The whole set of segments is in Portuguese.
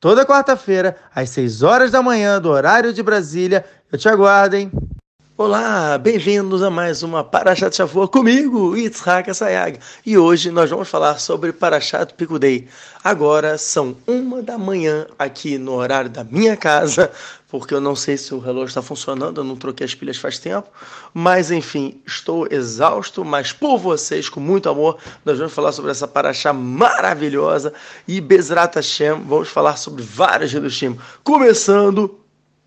Toda quarta-feira, às 6 horas da manhã, do horário de Brasília. Eu te aguardo, hein? Olá, bem-vindos a mais uma Parashat Shavua comigo, Yitzhak Sayag. E hoje nós vamos falar sobre Parashat Pikudei. Agora são uma da manhã aqui no horário da minha casa, porque eu não sei se o relógio está funcionando, eu não troquei as pilhas faz tempo. Mas enfim, estou exausto, mas por vocês, com muito amor, nós vamos falar sobre essa Parashá maravilhosa. E Bezrat Hashem, vamos falar sobre vários Hidushim. Começando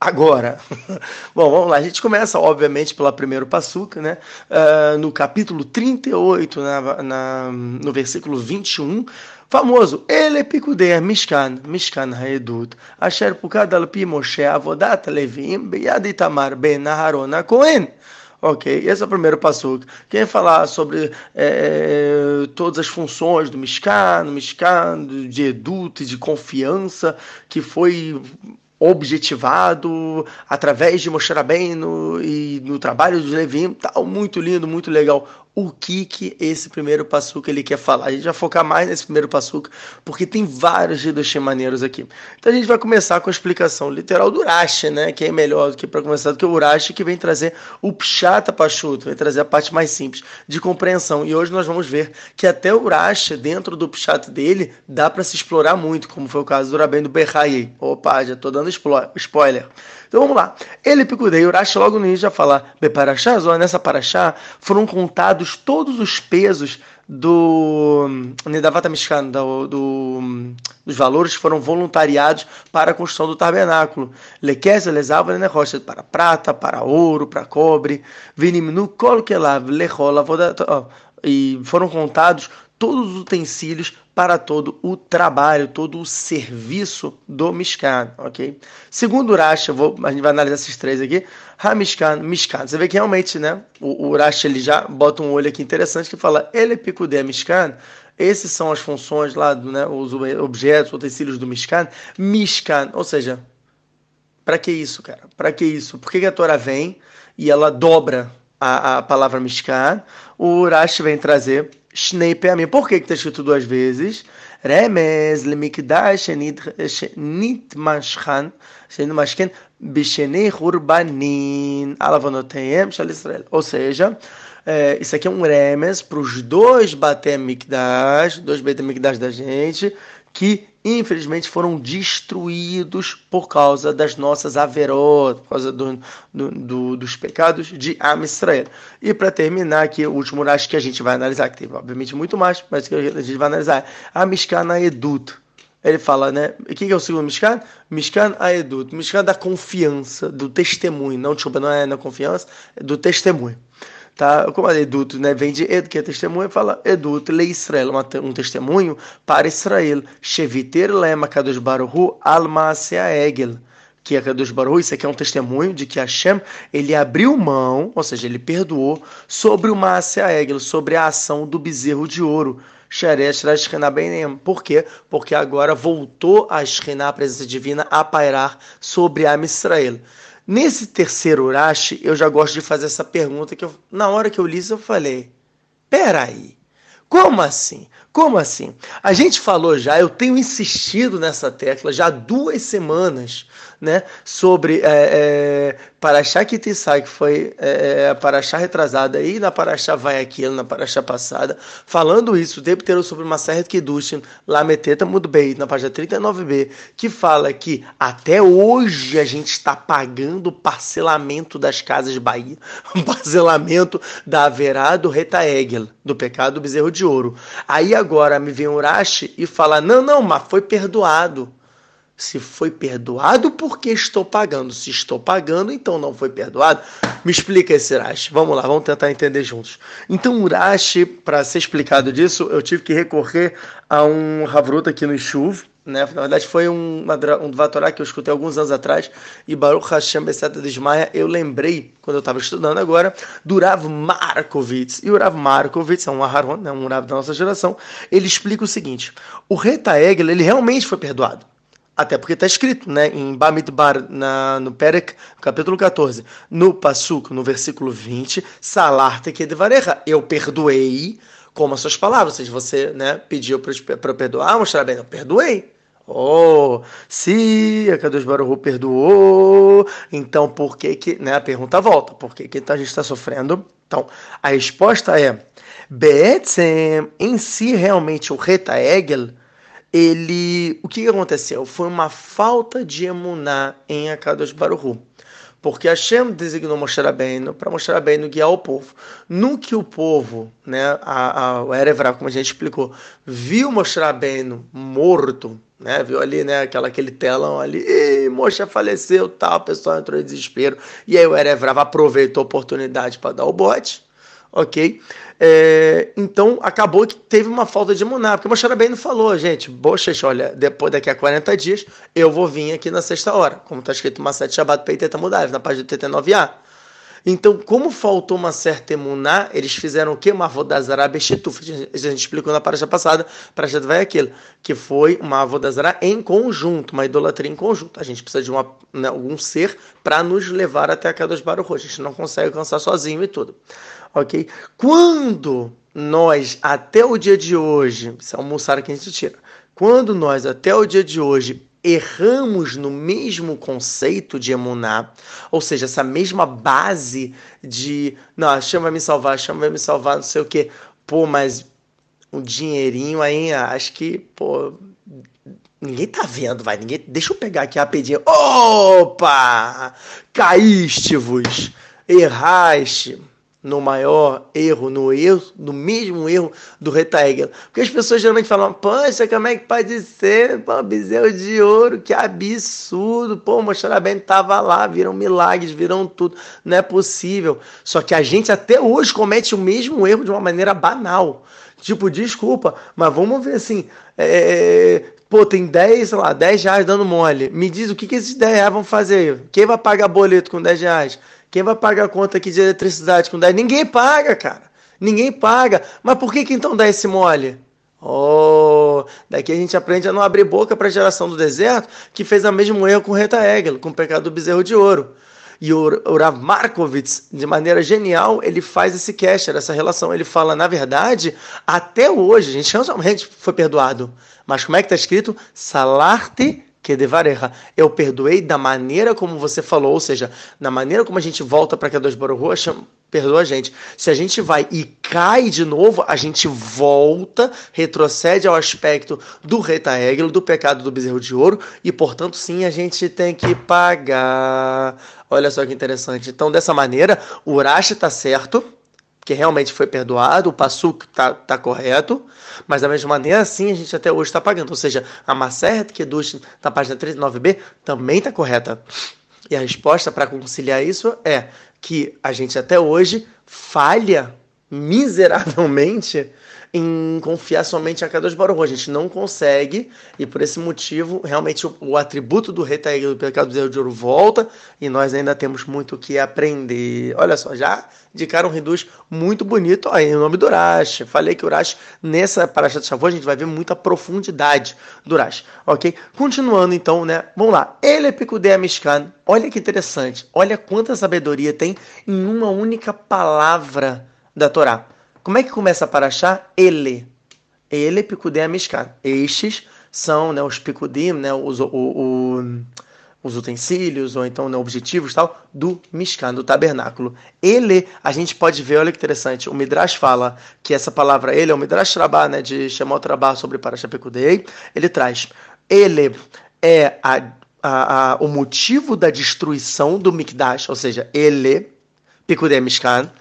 agora. Bom, vamos lá. A gente começa, obviamente, pelo primeiro passuca, né? Uh, no capítulo 38, na, na, no versículo 21, famoso, ele picudeia, Mishkan, Mishkan Haedut, Asher Pukad Moshe Avodat Levim, Beyad Itamar Ben Aharon Cohen. Ok, esse é o primeiro passo. Quem falar sobre é, todas as funções do Mishkan, Mishkan, de eduto de confiança, que foi objetivado através de Moshe Rabbeinu e no trabalho de Levim, tal, muito lindo, muito legal o que que esse primeiro passuca ele quer falar. A gente vai focar mais nesse primeiro passuca, porque tem vários Hidoshim maneiros aqui. Então a gente vai começar com a explicação literal do Urashi, né, que é melhor do que para começar do que o Urashi, que vem trazer o Pshata Pachuto, vem trazer a parte mais simples de compreensão. E hoje nós vamos ver que até o Urashi, dentro do Pshata dele, dá para se explorar muito, como foi o caso do Rabendo Berraí. Opa, já estou dando spoiler. Então vamos lá. Ele picudei, Urashi logo no início já fala, Beparachá, nessa paraxá foram contados todos os pesos do Nedavata Mishkan, do, do, dos valores que foram voluntariados para a construção do tabernáculo. Lequeza, lesava, rocha para prata, para ouro, para cobre. Vinimnu, kolkelav, lechola, e foram contados todos os utensílios para todo o trabalho, todo o serviço do Mishkan, ok? Segundo o Urash, vou, a gente vai analisar esses três aqui, Ha-Mishkan, Mishkan. Você vê que realmente, né, o, o ele já bota um olho aqui interessante que fala, ele picude Mishkan, esses são as funções lá, né, os objetos, utensílios do Mishkan, Mishkan, ou seja, para que isso, cara? Para que isso? Por que, a Torá vem e ela dobra a, a palavra Mishkan? O Urash vem trazer Shnei Peamim. Por que está escrito duas vezes? Remez lemikdash nitmashchan, shenimashken bishenei hurbanin, alavanoteiem shal Israel. Ou seja, é, isso aqui é um remes para os dois bater mikdash, dois bater mikdash da gente, que infelizmente foram destruídos por causa das nossas averot, por causa do, do, do, dos pecados de Am Israel. E para terminar aqui, o último acho que a gente vai analisar, que teve obviamente muito mais, mas que a gente vai analisar, a Mishkan Edut. Ele fala, né? O que é o segundo Mishkan? Mishkan Aedut. Mishkan da confiança, do testemunho. Não, desculpa, não é na confiança, é do testemunho tá? Como é eduto, né? Vem de ed, que é testemunho, fala eduto le Israel, um testemunho para Israel. Sheviter lema kadosh baruhu al egel que é Kadosh Baruch, isso aqui é um testemunho de que Hashem, ele abriu mão, ou seja, ele perdoou, sobre o Maasea Egel, sobre a ação do bezerro de ouro. Por quê? Porque agora voltou a Shekhinah, a presença divina, a pairar sobre a Israel. Nesse terceiro Urashi, eu já gosto de fazer essa pergunta que eu, na hora que eu li isso, eu falei: peraí, como assim? Como assim? A gente falou já, eu tenho insistido nessa tecla já há duas semanas, né, sobre é, é, Paraxá Kitissai, que foi é, é, a Paraxá retrasada, e na Paraxá vai aquilo, na Paraxá passada, falando isso o tempo inteiro sobre uma Kedushin, lá Meteta Mudo Beit, na página 39b, que fala que até hoje a gente está pagando o parcelamento das casas Bahia, o parcelamento da Averá do Reta Egel, do pecado do bezerro de ouro. Aí agora me vem Urashi e fala: não, não, mas foi perdoado. Se foi perdoado, porque estou pagando. Se estou pagando, então não foi perdoado. Me explica esse Urashi. Vamos lá, vamos tentar entender juntos. Então, Urashi, para ser explicado disso, eu tive que recorrer a um Havruta aqui no Shuv, né? Na verdade, foi um, um Dvatorá que eu escutei alguns anos atrás, e Baruch Hashem Beseta Desmaia, eu lembrei, quando eu estava estudando agora, do Rav Markovitz. E o Rav Markovitz é um Aharon, né? um Rav da nossa geração, ele explica o seguinte, o Reta Egel, ele realmente foi perdoado. Até porque está escrito né, em Bamidbar, na, no Perek, capítulo 14, no Pasuk, no versículo 20, Salar Tekedevarecha, eu perdoei como as suas palavras. Ou seja, você né, pediu para eu perdoar, mostrar bem, eu perdoei. Oh, se a Kadosh Baruch perdoou, então por que que, né, a pergunta volta, por que que a gente está sofrendo? Então, a resposta é, Be'etzem, em si realmente o Reta Egel, ele, o que aconteceu? Foi uma falta de emuná em Akadosh Baruch porque Hashem designou Moshe Rabbeinu para Moshe Rabbeinu guiar o povo. No que o povo, né, a, a, o Erevra, como a gente explicou, viu Moshe Rabbeinu morto, né, viu ali né, aquela, aquele telão ali, e Moshe faleceu, tal, o pessoal entrou em desespero, e aí o Erevra aproveitou a oportunidade para dar o bote, ok? É, então acabou que teve uma falta de emuná, porque Moshe Rabbeinu falou, gente, bochas, olha, depois daqui a 40 dias eu vou vir aqui na sexta hora, como está escrito uma sete Shabbat Peiteta Mudav, na página 89a. Então, como faltou uma certa emuná, eles fizeram o quê? Uma avodazará bestituf. A gente explicou na paraxa passada, paraxa vai aquilo, que foi uma avodazará em conjunto, uma idolatria em conjunto. A gente precisa de uma, né, algum ser para nos levar até a Kadosh Baruch A gente não consegue alcançar sozinho e tudo ok? Quando nós, até o dia de hoje, isso é um mussara que a gente tira, quando nós, até o dia de hoje, erramos no mesmo conceito de emuná, ou seja, essa mesma base de, não, a chama vai me salvar, a chama vai me salvar, não sei o quê, pô, mas um dinheirinho aí, acho que, pô, ninguém tá vendo, vai, ninguém, deixa eu pegar aqui rapidinho, opa, caíste-vos, erraste, no maior erro, no erro, no mesmo erro do Reta Egel. Porque as pessoas geralmente falam, poxa, como é que pode ser? Pô, bezerro de ouro, que absurdo. Pô, o bem estava lá, viram milagres, viram tudo. Não é possível. Só que a gente até hoje comete o mesmo erro de uma maneira banal. Tipo, desculpa, mas vamos ver assim, é, pô, tem 10, sei lá, 10 reais dando mole. Me diz o que, que esses 10 reais vão fazer? Quem vai pagar boleto com 10 reais? Quem vai pagar a conta aqui de eletricidade com 10? Ninguém paga, cara. Ninguém paga. Mas por que, que então dá esse mole? Oh, daqui a gente aprende a não abrir boca para a geração do deserto, que fez o mesmo erro com Reta Egel, com o pecado do bezerro de ouro. E o Rav Markovitz, de maneira genial, ele faz esse casher, essa relação. Ele fala, na verdade, até hoje, a gente realmente foi perdoado. Mas como é que está escrito? Salarte que. Eu perdoei da maneira como você falou, ou seja, na maneira como a gente volta para Kadosh Baruch Hu, perdoa a gente. Se a gente vai e cai de novo, a gente volta, retrocede ao aspecto do retaeglo, do pecado do bezerro de ouro, e portanto, sim, a gente tem que pagar. Olha só que interessante. Então, dessa maneira, o Urashi está certo, que realmente foi perdoado, o Passuk está tá correto, mas da mesma maneira, assim, a gente até hoje está pagando. Ou seja, a Maseret Kedush, na página 39b, também está correta. E a resposta para conciliar isso é que a gente até hoje falha miseravelmente em confiar somente a Kadosh Baruch A gente não consegue, e por esse motivo, realmente o, o atributo do rei do pecado do de ouro volta, e nós ainda temos muito o que aprender. Olha só, já indicaram um reduz muito bonito aí, o nome do Urash. Falei que o Urash, nessa paraxa de Shavuot, a gente vai ver muita profundidade do Urash, ok? Continuando então, né? Vamos lá. Ele é Picudé Mishkan. Olha que interessante. Olha quanta sabedoria tem em uma única palavra da Torá. Como é que começa a paraxá? Ele. Ele, Picudem, Mishkan. Estes são né, os Picudim, né, os, o, o, os utensílios, ou então né, objetivos tal, do Mishkan, do tabernáculo. Ele, a gente pode ver, olha que interessante, o Midrash fala que essa palavra ele é o Midrash Rabá, né, de Shemot Rabá sobre Parashá Picudei, ele traz, ele é a, a, a, o motivo da destruição do Mikdash, ou seja, ele, Picudei Mishkan,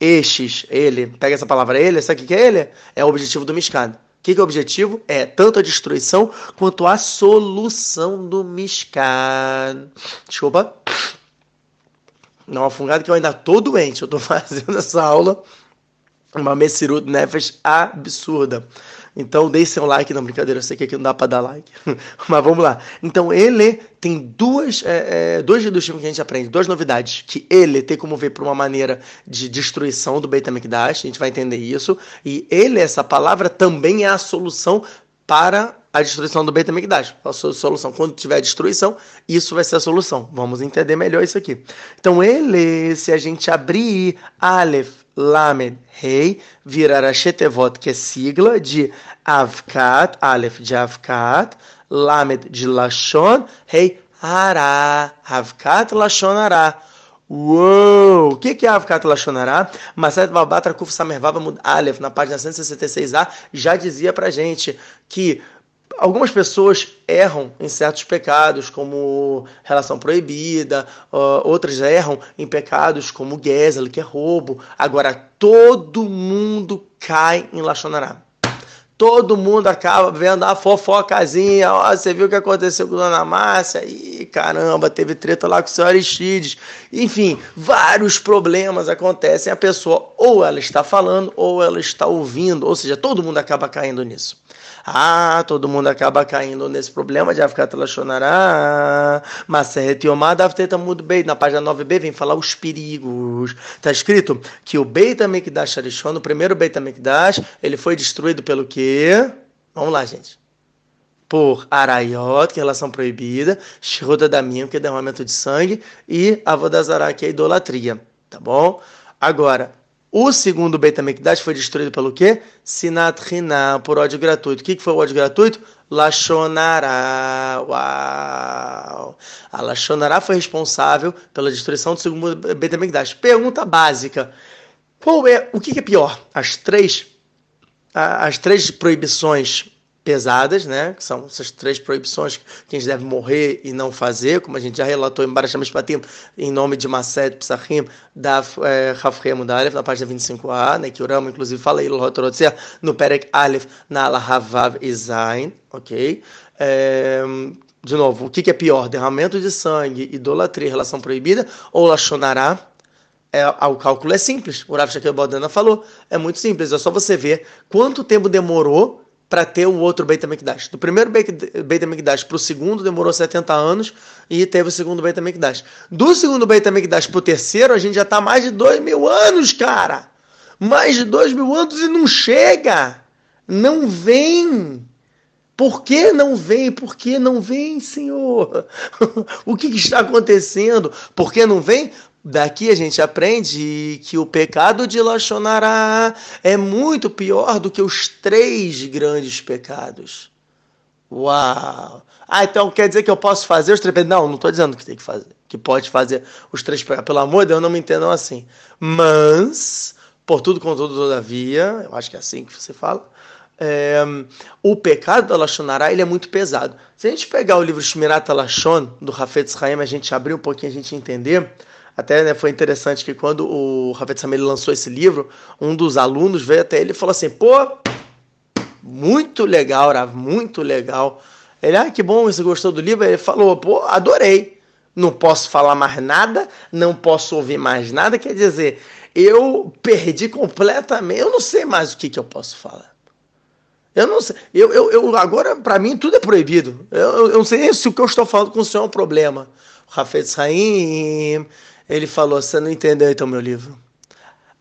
estes, ele, pega essa palavra ele, sabe o que é ele? É o objetivo do Mishkan. O que, é o objetivo? É tanto a destruição quanto a solução do Mishkan. Desculpa. Não, afungado que eu ainda tô doente. Eu tô fazendo essa aula. Uma Messirut Nefesh absurda. Então, deixe seu like. Não, brincadeira, eu sei que aqui não dá para dar like. Mas vamos lá. Então, ele tem duas, é, é, dois que a gente aprende, duas novidades. Que ele tem como ver por uma maneira de destruição do Beit HaMikdash, a gente vai entender isso. E ele, essa palavra, também é a solução para a destruição do Beit HaMikdash. A solução, quando tiver destruição, isso vai ser a solução. Vamos entender melhor isso aqui. Então, ele, se a gente abrir Aleph, Lamed, Rei, virar a que é sigla de Avkat, Aleph de Avkat, Lamed de Lashon, Rei, Hará, Avkat, Lashon, Hará. Uou! O que, que é Avkat Lashonará? Maset Babatra Kuf Samervava Mud Aleph, na página 166a, já dizia pra gente que algumas pessoas erram em certos pecados, como relação proibida, outras erram em pecados como Gezel, que é roubo. Agora, todo mundo cai em Lachonará. Todo mundo acaba vendo a fofocazinha. Ó, você viu o que aconteceu com a Dona Márcia? Ih, caramba, teve treta lá com o senhor Aristides. Enfim, vários problemas acontecem. A pessoa ou ela está falando ou ela está ouvindo. Ou seja, todo mundo acaba caindo nisso. Ah, todo mundo acaba caindo nesse problema de Afkat Lashonará. Maseret Yomar Dafteta muito bem. Na página 9b vem falar os perigos. Está escrito que o Beit HaMikdash Arishon, o primeiro Beit HaMikdash, ele foi destruído pelo quê? Vamos lá, gente por Arayot, que é relação proibida, Shruta Damim, que é derramamento de sangue, e Avodazará, que é idolatria. Tá bom? Agora, o segundo Beit HaMikdash foi destruído pelo quê? Sinat Hina, por ódio gratuito. O que, foi o ódio gratuito? Lachonará. Uau! A Lachonará foi responsável pela destruição do segundo Beit HaMikdash. Pergunta básica. Qual é, o que, que é pior? As três, as três proibições pesadas, né? Que são essas três proibições que a gente deve morrer e não fazer, como a gente já relatou em Barasham Shpatim, em nome de Mased Psachim, da Rafrei Mudalef, na página 25a, né? Que o inclusive, fala no Perek Aleph, na Alahavav Izain, ok? É, de novo, o que, é pior? Derramamento de sangue, idolatria, relação proibida ou Lachonará? É, o cálculo é simples. O Rav Shakir Bodana falou. É muito simples. É só você ver quanto tempo demorou para ter o outro Beit HaMikdash. Do primeiro Beit HaMikdash para o segundo demorou 70 anos e teve o segundo Beit HaMikdash. Do segundo Beit HaMikdash para o terceiro, a gente já está mais de dois mil anos, cara! Mais de dois mil anos e não chega! Não vem! Por que não vem? Por que não vem, Senhor? o que, que, está acontecendo? Por que não vem? Daqui a gente aprende que o pecado de Lachonará é muito pior do que os três grandes pecados. Uau! Ah, então quer dizer que eu posso fazer os três pecados? Não, não estou dizendo que tem que fazer, que pode fazer os três pecados. Pelo amor de Deus, não me entendam assim. Mas, por tudo, contudo, todavia, eu acho que é assim que você fala, é, o pecado da Lachonará ele é muito pesado. Se a gente pegar o livro Shmirat Lachon, do Rafetz Haim, a gente abrir um pouquinho, a gente entender até né, foi interessante que quando o Rafael Samir lançou esse livro, um dos alunos veio até ele e falou assim: pô, muito legal, Rav, muito legal. Ele, ah, que bom, você gostou do livro? Ele falou, pô, adorei. Não posso falar mais nada, não posso ouvir mais nada. Quer dizer, eu perdi completamente, eu não sei mais o que, que eu posso falar. Eu não sei. Eu, eu, eu agora, para mim, tudo é proibido. Eu, eu, não sei se o que eu estou falando com o senhor é um problema. Rafael Haim, ele falou: Você não entendeu então meu livro?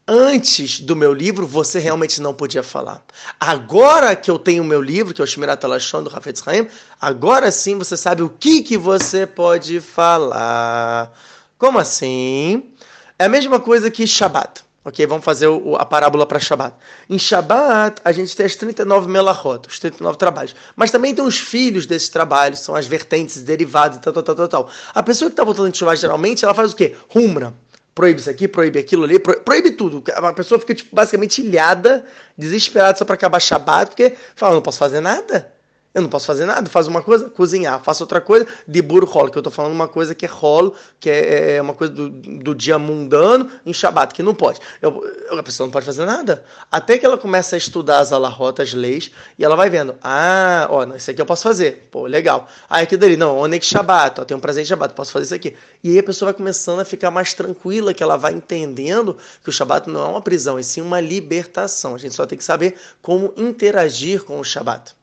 Antes do meu livro, você realmente não podia falar. Agora que eu tenho o meu livro, que é o Shmirat Alashon do Rafetz Haim, agora sim você sabe o que, que você pode falar. Como assim? É a mesma coisa que Shabbat. Ok, vamos fazer o, a parábola para Shabbat. Em Shabbat, a gente tem as 39 melachot, os 39 trabalhos. Mas também tem os filhos desses trabalhos, são as vertentes derivadas e tal, tal, tal, tal, tal. A pessoa que está voltando de Shabbat, geralmente, ela faz o quê? Rumra. Proíbe isso aqui, proíbe aquilo ali, proíbe tudo. A pessoa fica, tipo, basicamente ilhada, desesperada só para acabar Shabbat, porque fala, não posso fazer nada. Eu não posso fazer nada, faz uma coisa, cozinhar, faço outra coisa, de burro rolo, que eu estou falando uma coisa que é rolo, que é, é uma coisa do, do dia mundano em Shabat, que não pode. Eu, a pessoa não pode fazer nada. Até que ela começa a estudar as alarotas, as leis, e ela vai vendo, ah, ó, isso aqui eu posso fazer, pô, legal. Aí aqui dali, não, Onex Shabat, ó, tem um presente Shabat, posso fazer isso aqui. E aí a pessoa vai começando a ficar mais tranquila, que ela vai entendendo que o Shabat não é uma prisão, e sim uma libertação. A gente só tem que saber como interagir com o Shabat.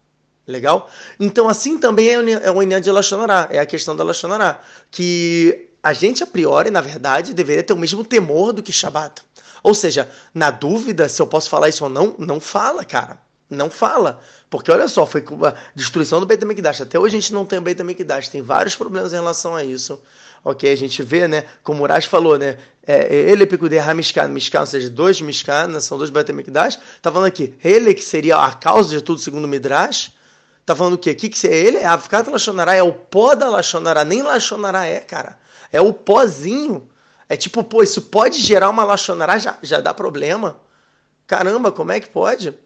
Legal? Então, assim também é o Inyan de Lashonará, é a questão da Lashonará, que a gente, a priori, na verdade, deveria ter o mesmo temor do que Shabat. Ou seja, na dúvida se eu posso falar isso ou não, não fala, cara. Não fala. Porque olha só, foi a destruição do Beit HaMikdash. Até hoje a gente não tem Beit HaMikdash. Tem vários problemas em relação a isso. Ok? A gente vê, né? Como o Urash falou, né? É, ele é picude Hamishkan, Mishkan, ou seja, dois Mishkan, né, são dois Beit HaMikdash. Tá falando aqui, ele que seria a causa de tudo segundo o Midrash. Tá falando o quê? O que, que é ele? É a Avkata Lachonará, é o pó da Lachonará. Nem Lachonará é, cara. É o pozinho. É tipo, pô, isso pode gerar uma Lachonará, já, já dá problema. Caramba, como é que pode?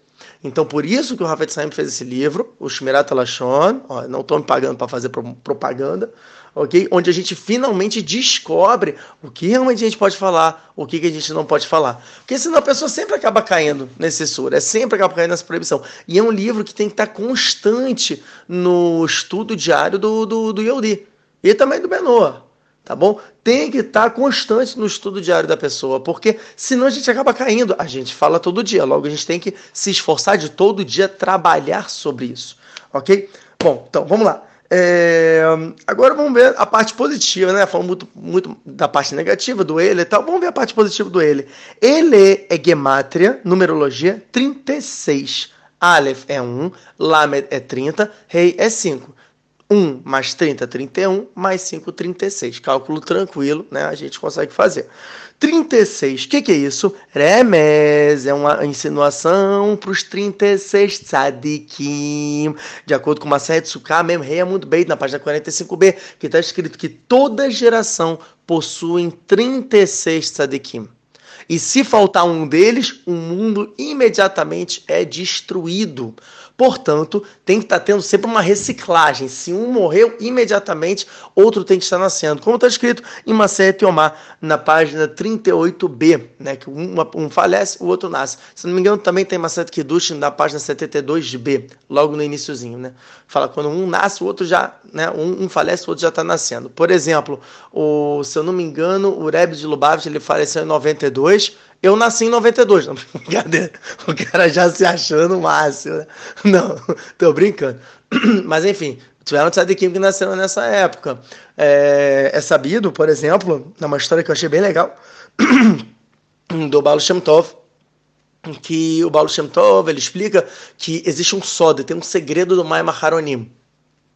Então, por isso que o Rafael Saim fez esse livro, o Shmirat Lashon, ó, não estou me pagando para fazer propaganda, ok? Onde a gente finalmente descobre o que realmente a gente pode falar, o que, que a gente não pode falar. Porque senão a pessoa sempre acaba caindo nesse sur, é sempre acaba caindo nessa proibição. E é um livro que tem que estar constante no estudo diário do, do, do Yodi e também do Benoa tá bom? Tem que estar constante no estudo diário da pessoa, porque senão a gente acaba caindo. A gente fala todo dia, logo a gente tem que se esforçar de todo dia trabalhar sobre isso, ok? Bom, então vamos lá. É... Agora vamos ver a parte positiva, né? Falando muito, muito da parte negativa do ele e tal. Vamos ver a parte positiva do ele. Ele é gemátria, numerologia 36. Aleph é 1, Lamed é 30, Rei é 5. 1 mais 30, 31, mais 5, 36. Cálculo tranquilo, né? A gente consegue fazer. 36, o que, que é isso? Remes, é uma insinuação para os 36 tzadikim. De acordo com de Sukkah, mesmo rei é muito bem, na página 45b, que está escrito que toda geração possui 36 tzadikim. E se faltar um deles, o mundo imediatamente é destruído. Portanto, tem que estar tendo sempre uma reciclagem. Se um morreu, imediatamente outro tem que estar nascendo. Como está escrito em Macete Omar, na página 38b, né? Que um, um, falece, o outro nasce. Se não me engano, também tem Macete Kidushin na página 72b, logo no iníciozinho, né? Fala quando um nasce, o outro já, né? Um, um falece, o outro já está nascendo. Por exemplo, o, se eu não me engano, o Rebbe de Lubavitch, ele faleceu em 92, eu nasci em 92. Não, brincadeira. O cara já se achando o máximo. Né? Não, tô brincando. Mas enfim, tiveram tzadikim que nasceram nessa época. É, é, sabido, por exemplo, numa história que eu achei bem legal, do Baal Shem Tov, que o Baal Shem Tov, ele explica que existe um sódio, tem um segredo do Mai Maharonim.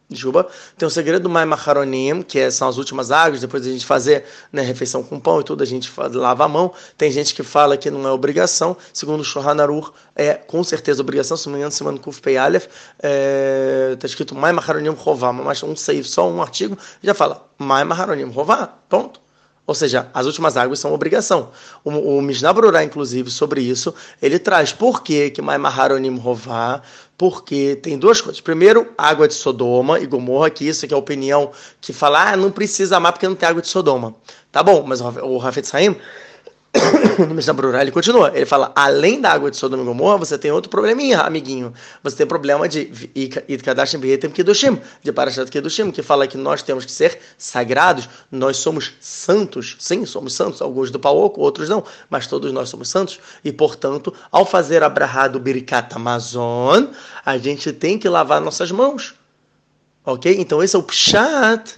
Juba. Tem o segredo do Mai Maharonim, que é, são as últimas águas, depois de a gente fazer né, refeição com pão e tudo, a gente lava a mão. Tem gente que fala que não é obrigação, segundo o Shohan Aruch, é com certeza obrigação, se não me engano, semana Kuf Pei Aleph, está é, escrito Mai Maharonim Rová, mas um seif, só um artigo, já fala Mai Maharonim Rová, ponto. Ou seja, as últimas águas são obrigação. O, o Mishnah Brurá, inclusive, sobre isso, ele traz por que que Mai Maharonim Rová, porque tem duas coisas. Primeiro, água de Sodoma e Gomorra, que isso que é a opinião que fala, ah, não precisa amar porque não tem água de Sodoma. Tá bom, mas o Rafet Saim no Mishnah Brurah, ele continua. Ele fala: além da água de Sodoma e Gomorra, você tem outro probleminha, amiguinho. Você tem problema de Idkadashim Behetem Kedushim, de Parashat Kedushim, que fala que nós temos que ser sagrados, nós somos santos. Sim, somos santos. Alguns do Pauoco, outros não, mas todos nós somos santos. E, portanto, ao fazer a brahá do Amazon, a gente tem que lavar nossas mãos. Ok? Então, esse é o Pshat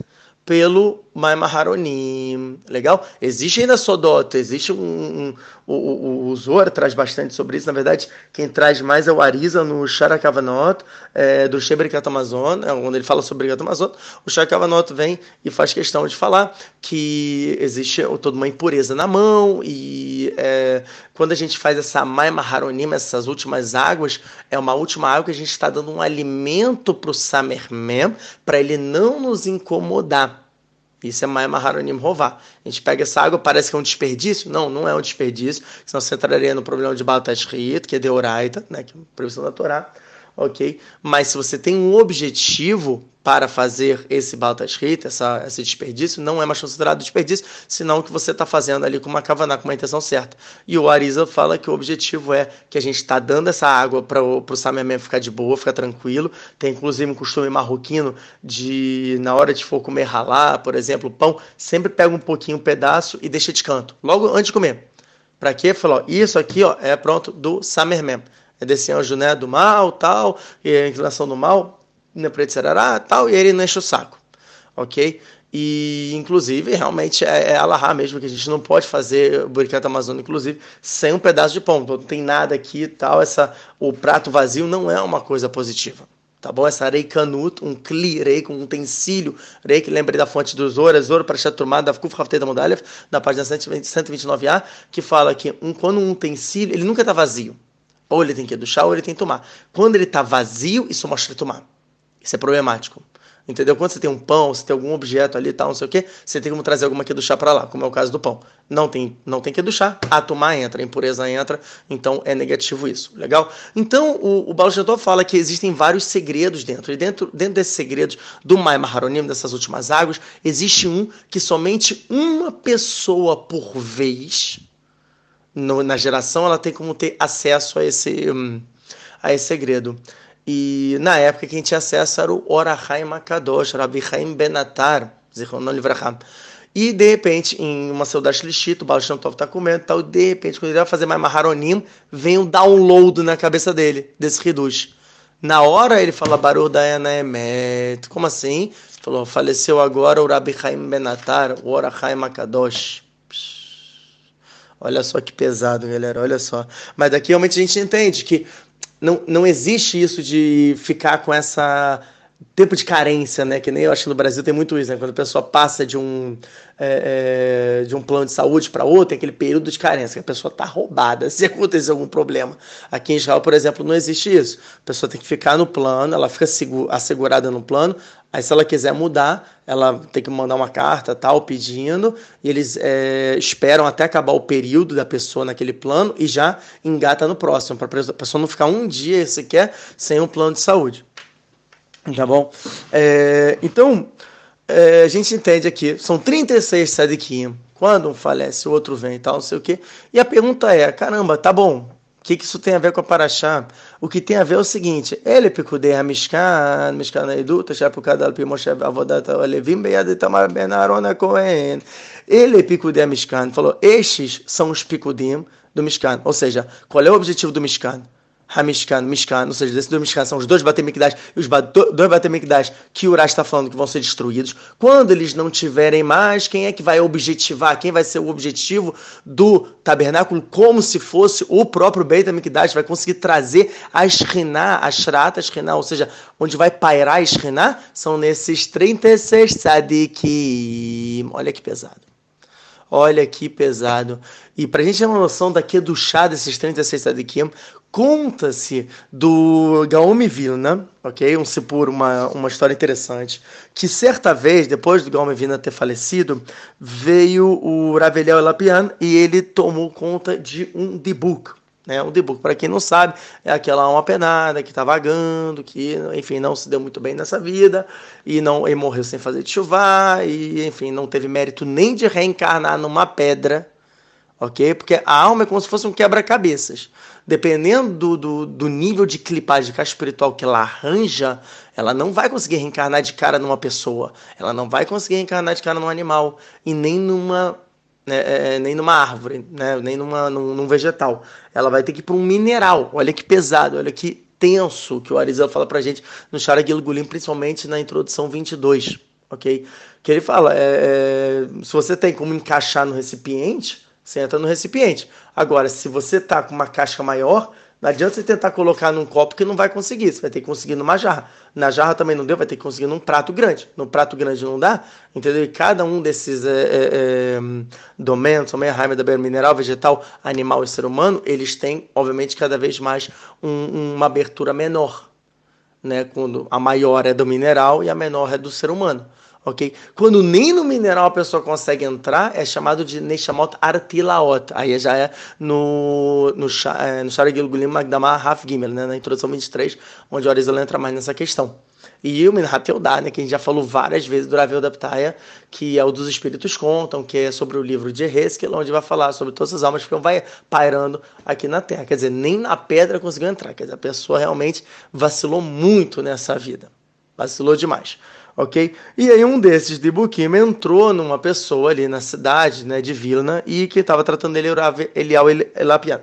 pelo Maimaharonim. Legal? Existe ainda Sodota, existe um. um o, o, o traz bastante sobre isso. Na verdade, quem traz mais é o Arisa no Sharakavanot, é, do Shebrikat Amazon, é, onde ele fala sobre Brikat Amazon. O Sharakavanot vem e faz questão de falar que existe toda uma impureza na mão e é, quando a gente faz essa Maimaharonim, essas últimas águas, é uma última água que a gente está dando um alimento para o Samermem, para ele não nos incomodar. Isso é Maia Maharonim Rová. A gente pega essa água, parece que é um desperdício. Não, não é um desperdício. Senão você entraria no problema de Balat que é Deoraita, né, que é a previsão da Torá. ok? Mas se você tem um objetivo para fazer esse baltasrita, essa esse desperdício, não é mais considerado desperdício, senão que você está fazendo ali com uma kavaná, com uma intenção certa. E o Arisa fala que o objetivo é que a gente está dando essa água para o Samemem ficar de boa, ficar tranquilo. Tem inclusive um costume marroquino de, na hora de for comer ralá, por exemplo, pão, sempre pega um pouquinho, um pedaço e deixa de canto, logo antes de comer. Para quê? Falou, isso aqui ó, é pronto do Samermem. É desse anjo né, do mal, tal, e a inclinação do mal, para Sarará, tal, e ele não enche o saco, ok? E, inclusive, realmente é, é alahá mesmo, que a gente não pode fazer o Buricat Amazônia, inclusive, sem um pedaço de pão. Então, não tem nada aqui e tal. Essa, o prato vazio não é uma coisa positiva. Tá bom? Essa rei canut, um cli, rei com um utensílio, rei que lembre da fonte dos ouro, ouro para ser turmado, da Kuf Haftei da Mudalef, da página 129a, que fala que um, quando um utensílio, ele nunca está vazio. Ou ele tem que duchar, ou ele tem que tomar. Quando ele está vazio, isso mostra tomar. Isso é problemático. Entendeu? Quando você tem um pão, você tem algum objeto ali e tal, não sei o quê, você tem como trazer alguma que do chá para lá, como é o caso do pão. Não tem, não tem que do chá, a tomar entra, impureza entra, então é negativo isso. Legal? Então o, o fala que existem vários segredos dentro. E dentro, dentro desses segredos do Mai Maharonim, dessas últimas águas, existe um que somente uma pessoa por vez no, na geração ela tem como ter acesso a esse, hum, a esse segredo. E na época quem tinha acesso era o Orahaim Makadosh, Rabi Chaim Benatar, Zichronon Livraham. E de repente, em uma saudade Lishit, o Baal Shem Tov está comendo tal, e de repente, quando ele vai fazer mais Maharonim, vem um download na cabeça dele, desse Hidush. Na hora ele fala Baruch Dayana Emet. Como assim? Falou, faleceu agora o Rabi Chaim Benatar, o Orahaim Makadosh. Olha só que pesado, galera, olha só. Mas daqui realmente a gente entende que não, não existe isso de ficar com essa tempo de carência, né? Que nem eu acho que no Brasil tem muito isso, né? Quando a pessoa passa de um, é, é, de um plano de saúde para outro, tem aquele período de carência, que a pessoa está roubada se acontecer algum problema. Aqui em Israel, por exemplo, não existe isso. A pessoa tem que ficar no plano, ela fica assegurada no plano, aí se ela quiser mudar, ela tem que mandar uma carta, tal, pedindo, e eles é, esperam até acabar o período da pessoa naquele plano e já engata no próximo, para a pessoa não ficar um dia sequer sem um plano de saúde. Tá bom? É, então, é, a gente entende aqui, são 36 sadiquim. Quando um falece, o outro vem e tal, não sei o quê. E a pergunta é: caramba, tá bom, o que, que isso tem a ver com a Paraxá? O que tem a ver é o seguinte: ele picudei a Mishkan, Mishkan Eduta, Shapukadal Pimoshev Avodat Alevim Beyad Tamar Ben Aaron Cohen. Ele picudei a Mishkan, falou: estes são os picudim do Mishkan. Ou seja, qual é o objetivo do Mishkan? Hamishkan, Mishkan, ou seja, desses dois Mishkan são os dois Batemikdash e os dois Batemikdash que o Urash está falando que vão ser destruídos. Quando eles não tiverem mais, quem é que vai objetivar? Quem vai ser o objetivo do tabernáculo? Como se fosse o próprio Beit HaMikdash, vai conseguir trazer a Shriná, a Shrata Shriná, ou seja, onde vai pairar a Shriná, são nesses 36 Sadikim. Olha que pesado. Olha que pesado. E para a gente ter uma noção do chá desses 36 Sadikim, conta-se do Gaome Vilna, ok? Um Sipur, uma, uma história interessante, que certa vez, depois do Gaome Vilna ter falecido, veio o Raveliel Elapian e ele tomou conta de um debuk. Né? Um debuk, para quem não sabe, é aquela alma penada que está vagando, que, enfim, não se deu muito bem nessa vida, e não e morreu sem fazer de chuva, e, enfim, não teve mérito nem de reencarnar numa pedra, ok? Porque a alma é como se fosse um quebra-cabeças. Dependendo do, do, do, nível de clipagem de espiritual que ela arranja, ela não vai conseguir reencarnar de cara numa pessoa, ela não vai conseguir reencarnar de cara num animal, e nem numa né, é, é, nem numa árvore, né, nem numa, num, num, vegetal. Ela vai ter que ir para um mineral. Olha que pesado, olha que tenso que o Arizal fala para gente no Shara Gilgulim, principalmente na introdução 22, ok? Que ele fala, é, é, se você tem como encaixar no recipiente, você entra no recipiente. Agora, se você tá com uma caixa maior, não adianta você tentar colocar num copo que não vai conseguir. Você vai ter que conseguir numa jarra. Na jarra também não deu, vai ter que conseguir num prato grande. No prato grande não dá, entendeu? E cada um desses é, é, é, domentos, da mineral, vegetal, animal e ser humano, eles têm, obviamente, cada vez mais um, uma abertura menor. Né? Quando a maior é do mineral e a menor é do ser humano ok? Quando nem no mineral a pessoa consegue entrar, é chamado de Neshamot Artilaot. Aí já é no, no, é, no Shara Gilgulim Magdamah Raf Gimel, né, na introdução 23, onde a Arizal entra mais nessa questão. E o Minhat Eudá, né, que a gente já falou várias vezes do Ravel da que é o dos Espíritos Contam, que é sobre o livro de Heskel, onde vai falar sobre todas as almas que vão pairando aqui na Terra. Quer dizer, nem na pedra conseguiu entrar. Quer dizer, a pessoa realmente vacilou muito nessa vida. Vacilou demais ok? E aí um desses de Bukim entrou numa pessoa ali na cidade, né, de Vilna, e que estava tratando ele Elial Elapian.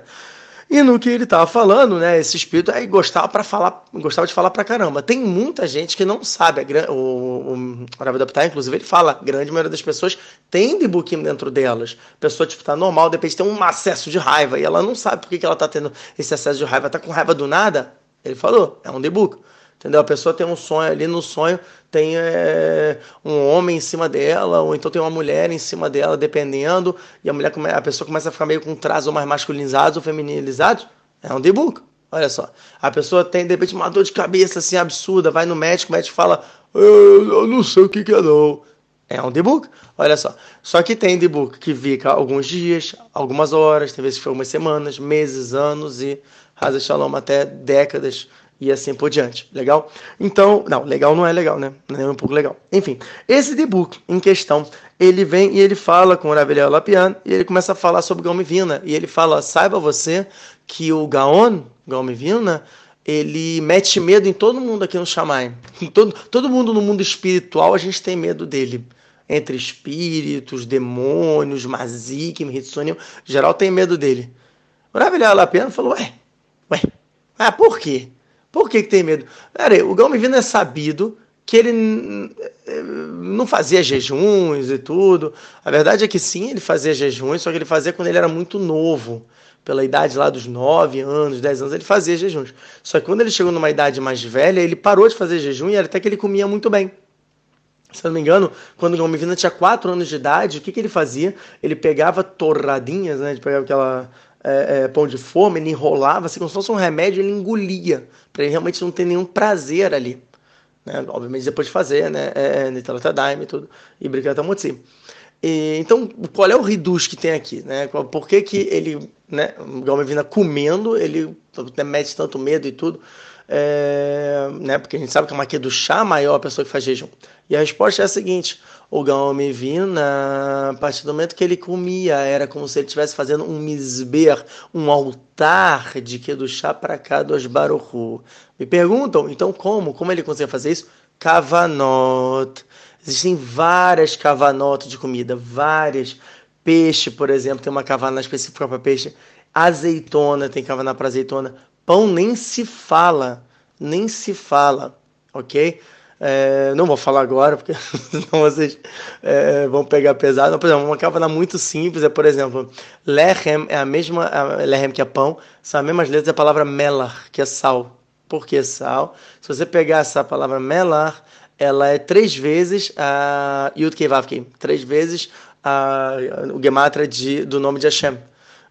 E no que ele estava falando, né, esse espírito aí gostava para falar, gostava de falar para caramba. Tem muita gente que não sabe, a, o, Rav Adaptar, inclusive, ele fala, a grande maioria das pessoas tem Dibukim dentro delas. A pessoa, tipo, tá normal, de repente tem um acesso de raiva, e ela não sabe por que, que ela tá tendo esse acesso de raiva, tá com raiva do nada. Ele falou, é um debug. Entendeu? A pessoa tem um sonho ali, no sonho tem é, um homem em cima dela, ou então tem uma mulher em cima dela, dependendo, e a mulher a pessoa começa a ficar meio com traços mais masculinizados ou feminilizados. É um debug. Olha só. A pessoa tem, de repente, uma dor de cabeça assim absurda, vai no médico, o médico fala: Eu, eu não sei o que, que é, não. É um debug. Olha só. Só que tem debug que fica alguns dias, algumas horas, tem vezes que foi umas semanas, meses, anos e, Raza Shalom, até décadas e assim por diante. Legal? Então, não, legal não é legal, né? Não é um pouco legal. Enfim, esse debug em questão, ele vem e ele fala com o Raveliel Lapian e ele começa a falar sobre Gaon Vina. E ele fala: saiba você que o Gaon, Gaon Vina, ele mete medo em todo mundo aqui no Shammai. Todo, todo mundo no mundo espiritual a gente tem medo dele. Entre espíritos, demônios, Mazik, Hitsunim, geral tem medo dele. O Raveliel Lapian falou: ué, ué, ah, por quê? Por que, que tem medo? Pera o Galmivino é sabido que ele não fazia jejuns e tudo. A verdade é que sim, ele fazia jejuns, só que ele fazia quando ele era muito novo. Pela idade lá dos 9 anos, 10 anos, ele fazia jejuns. Só que quando ele chegou numa idade mais velha, ele parou de fazer jejum e até que ele comia muito bem. Se não me engano, quando o Galmivino tinha 4 anos de idade, o que, que ele fazia? Ele pegava torradinhas, né? Ele pegava aquela é, é, pão de forma, ele enrolava, assim, como se fosse um remédio, ele engolia, para ele realmente não ter nenhum prazer ali. Né? Obviamente depois de fazer, né? É, Nitralotadaime e tudo, e Bricatamotzi. Então, qual é o reduz que tem aqui? Né? Por que, que ele, né, o Galmevina comendo, ele mete tanto medo e tudo? É, né, porque a gente sabe que é uma do chá maior a pessoa que faz jejum. E a resposta é a seguinte: o Gaome Vina, a partir do momento que ele comia, era como se ele estivesse fazendo um misber, um altar de que do chá para cá dos Baruchu. Me perguntam, então como? Como ele consegue fazer isso? Kavanot. Existem várias kavanot de comida, várias. Peixe, por exemplo, tem uma kavaná específica para peixe. Azeitona, tem kavaná para azeitona. Pão nem se fala, nem se fala, ok? É, não vou falar agora, porque senão vocês é, vão pegar pesado. Por exemplo, uma cavana muito simples é, por exemplo, lechem é a mesma, a, lechem que é pão, são as mesmas letras da palavra melar, que é sal. Por que sal? Se você pegar essa palavra melar, ela é três vezes a Yud Kei três vezes a, o gematra de, do nome de Hashem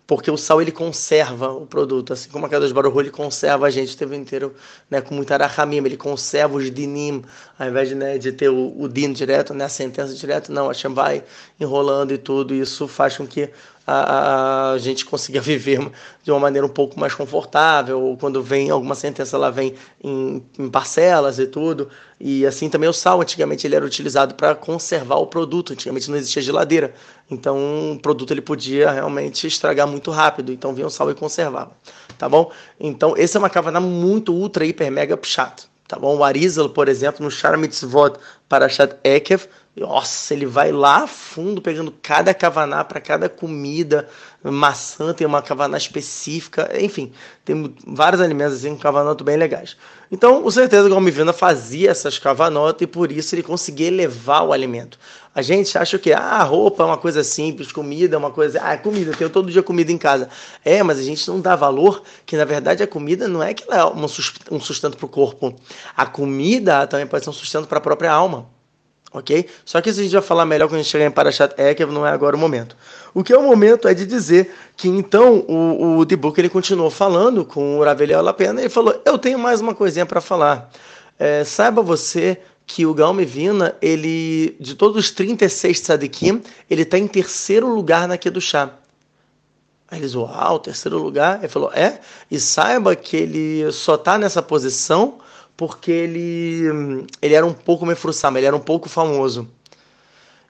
porque o sal ele conserva o produto, assim como a Kadosh Baruch ele conserva a gente o tempo inteiro, né, com muita arachamim, ele conserva os dinim, ao invés de, né, de ter o, o din direto, né, a sentença direto, não, a Hashem vai enrolando e tudo, isso faz com que a, a, gente consiga viver de uma maneira um pouco mais confortável, ou quando vem alguma sentença, ela vem em, em parcelas e tudo, e assim também o sal, antigamente ele era utilizado para conservar o produto, antigamente não existia geladeira, então o produto ele podia realmente estragar muito rápido, então vinha o sal e conservava, tá bom? Então essa é uma cavana muito ultra, hiper, mega chato, tá bom? O Arizal, por exemplo, no Shara Mitzvot Parashat Ekev, nossa, ele vai lá a fundo, pegando cada cavaná para cada comida. Maçã tem uma cavaná específica. Enfim, tem vários alimentos assim com cavanoto bem legais. Então, com certeza, o Galmivina fazia essas cavanotas e por isso ele conseguia elevar o alimento. A gente acha que ah, roupa é uma coisa simples, comida é uma coisa. Ah, comida, eu tenho todo dia comida em casa. É, mas a gente não dá valor que, na verdade, a comida não é que ela é um sustento para o corpo. A comida também pode ser um sustento para a própria alma ok? Só que isso a gente vai falar melhor quando a gente chegar em Parashat Ekev, não é agora o momento. O que é o momento é de dizer que então o, o Dibuk ele continuou falando com o Raveliel Lapena e ele falou: Eu tenho mais uma coisinha para falar. É, saiba você que o Gaon Vina, ele, de todos os 36 tzadikim, ele está em terceiro lugar na Kedushá. Aí eles, uau, terceiro lugar? Ele falou, é, e saiba que ele só está nessa posição porque ele, ele era um pouco mefrussam, ele era um pouco famoso.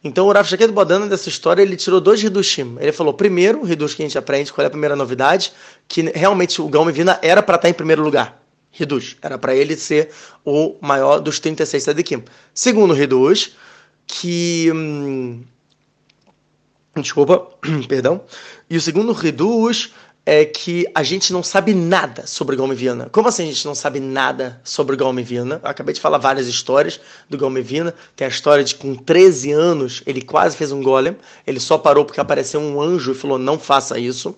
Então o Rav Shaket Bodana dessa história, ele tirou dois Hidushim. Ele falou, primeiro, o Hidush que a gente aprende, qual é a primeira novidade, que realmente o Gaon Vina era para estar em primeiro lugar. Hidush. Era para ele ser o maior dos 36 Tzadikim. Segundo Hidush, que... Hum, desculpa, perdão. E o segundo Hidush é que a gente não sabe nada sobre Golem Viana. Como assim a gente não sabe nada sobre Golem Viana? Eu acabei de falar várias histórias do Golem Viana. Tem a história de que com 13 anos ele quase fez um golem. Ele só parou porque apareceu um anjo e falou: não faça isso.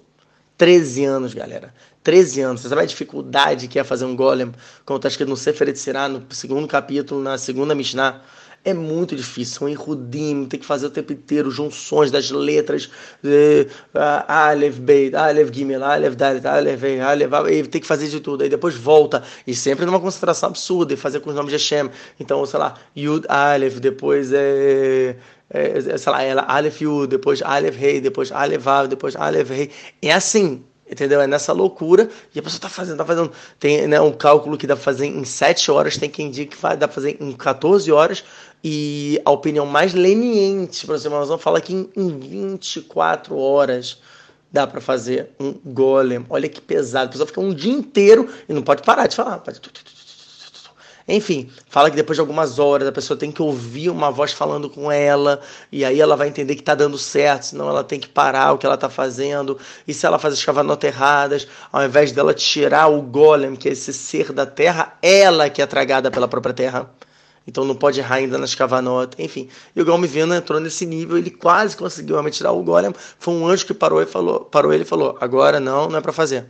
13 anos, galera. 13 anos. Você sabe a dificuldade que é fazer um golem? Como está escrito no Sefer Etzirah, no segundo capítulo, na segunda Mishnah é muito difícil, um enrudim, tem que fazer o tempo inteiro junções das letras Aleph, Beit, Aleph, Gimel, Aleph, Dalet, Aleph, Aleph, tem que fazer de tudo, aí depois volta, e sempre numa concentração absurda, e fazer com os nomes de Hashem, então, sei lá, Yud, Aleph, depois é... É, sei lá, ela, Aleph Yud, depois Aleph Rei, depois Aleph Vav, depois Aleph Rei. É assim, Entendeu? É nessa loucura. E a pessoa tá fazendo, tá fazendo. Tem né, um cálculo que dá pra fazer em 7 horas, tem quem diga que dá pra fazer em 14 horas. E a opinião mais leniente, para você noção, fala que em, em 24 horas dá para fazer um golem. Olha que pesado. A pessoa fica um dia inteiro e não pode parar de falar. Enfim, fala que depois de algumas horas a pessoa tem que ouvir uma voz falando com ela, e aí ela vai entender que está dando certo, senão ela tem que parar o que ela está fazendo. E se ela faz as cavanotas erradas, ao invés dela tirar o golem, que é esse ser da terra, ela que é tragada pela própria terra. Então não pode errar ainda nas cavanotas, enfim. E o Galme Vena entrou nesse nível, ele quase conseguiu realmente tirar o golem. Foi um anjo que parou e falou, parou ele e falou: agora não, não é para fazer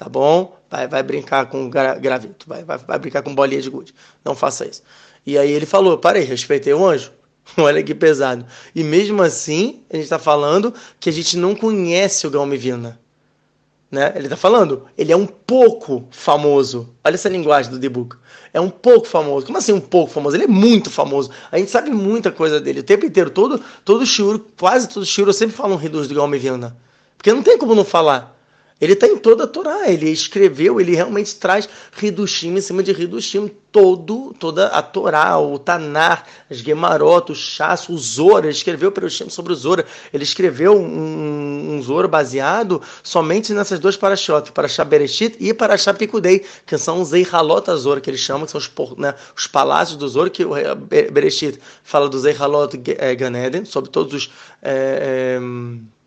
tá bom? Vai, vai brincar com gra gravito, vai, vai, vai brincar com bolinha de gude. Não faça isso. E aí ele falou: parei, respeitei o anjo. Olha que pesado. E mesmo assim, a gente está falando que a gente não conhece o Galmivina. Né? Ele está falando, ele é um pouco famoso. Olha essa linguagem do Book. É um pouco famoso. Como assim um pouco famoso? Ele é muito famoso. A gente sabe muita coisa dele. O tempo inteiro, todo, todo shiur, quase todo shiur, eu sempre falo um reduz do Galmivina. Porque não tem como não falar. Ele está em toda a Torá, ele escreveu, ele realmente traz Hidushim em cima de Hidushim, todo, toda a Torá, o Tanar, as Gemarot, o Chas, o Zora, ele escreveu Perushim sobre o Zora, ele escreveu um, um Zora baseado somente nessas duas parashot, Parashá Bereshit e Parashá Pikudei, que são os Eihalot Zora, que eles chamam, que são os, né, os palácios do Zora, que o Bereshit fala dos Eihalot eh, Ganeden, sobre todos os... É, é,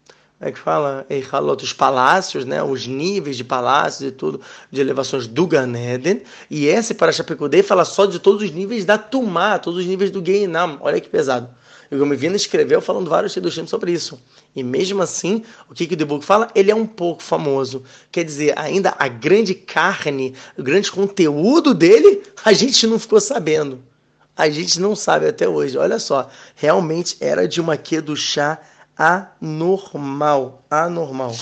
é que fala, Eichalot, os palácios, né, os níveis de palácios e tudo, de elevações do Ganeden. E esse para Chapecudei fala só de todos os níveis da Tumá, todos os níveis do Geinam. Olha que pesado. E o Gomivina escreveu falando vários Shidushim sobre isso. E mesmo assim, o que, que o Debug fala? Ele é um pouco famoso. Quer dizer, ainda a grande carne, o grande conteúdo dele, a gente não ficou sabendo. A gente não sabe até hoje. Olha só, realmente era de uma chá anormal, anormal,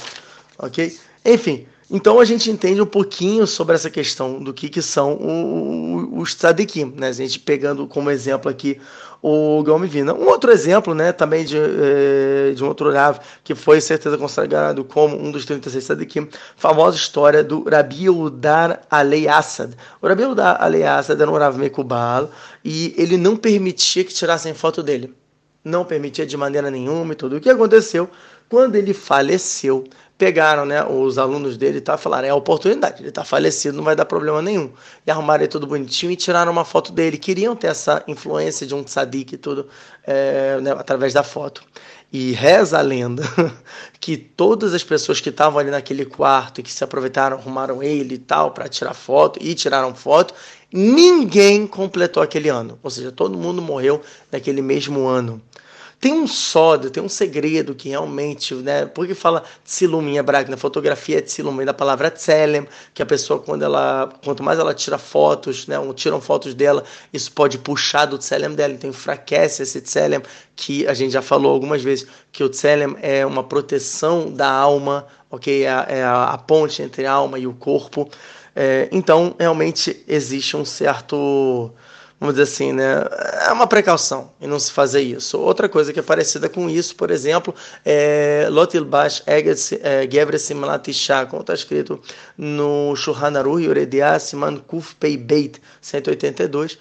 ok? Enfim, então a gente entende um pouquinho sobre essa questão do que, que são os tzadikim, né? A gente pegando como exemplo aqui o Gaon Vina. Um outro exemplo, né, também de, eh, de um outro Rav, que foi certeza consagrado como um dos 36 tzadikim, famosa história do Rabi Udar Alei Assad. O Rabi Udar Alei Assad era um Rav Mekubal e ele não permitia que tirassem foto dele não permitia de maneira nenhuma e tudo. O que aconteceu? Quando ele faleceu, pegaram né, os alunos dele tá, falaram: é a oportunidade, ele está falecido, não vai dar problema nenhum. E arrumaram ele tudo bonitinho e tiraram uma foto dele. Queriam ter essa influência de um tzadik e tudo é, né, através da foto. E reza a lenda que todas as pessoas que estavam ali naquele quarto e que se aproveitaram, arrumaram ele e tal para tirar foto e tiraram foto, ninguém completou aquele ano. Ou seja, todo mundo morreu naquele mesmo ano. Tem um sódio, tem um segredo que realmente, né? Porque fala tsilum hebraico, na fotografia é tsilum, da palavra tselem, que a pessoa, quando ela, quanto mais ela tira fotos, né? Tiram fotos dela, isso pode puxar do tselem dela, então enfraquece esse tselem, que a gente já falou algumas vezes, que o tselem é uma proteção da alma, ok? É a, é a ponte entre a alma e o corpo. É, então, realmente existe um certo vamos dizer assim, né? É uma precaução em não se fazer isso. Outra coisa que é parecida com isso, por exemplo, é Lotilbash Gebre Simlat Isha, como está escrito no Shulchan Aruch Yoredia Siman Kuf Pei Beit 182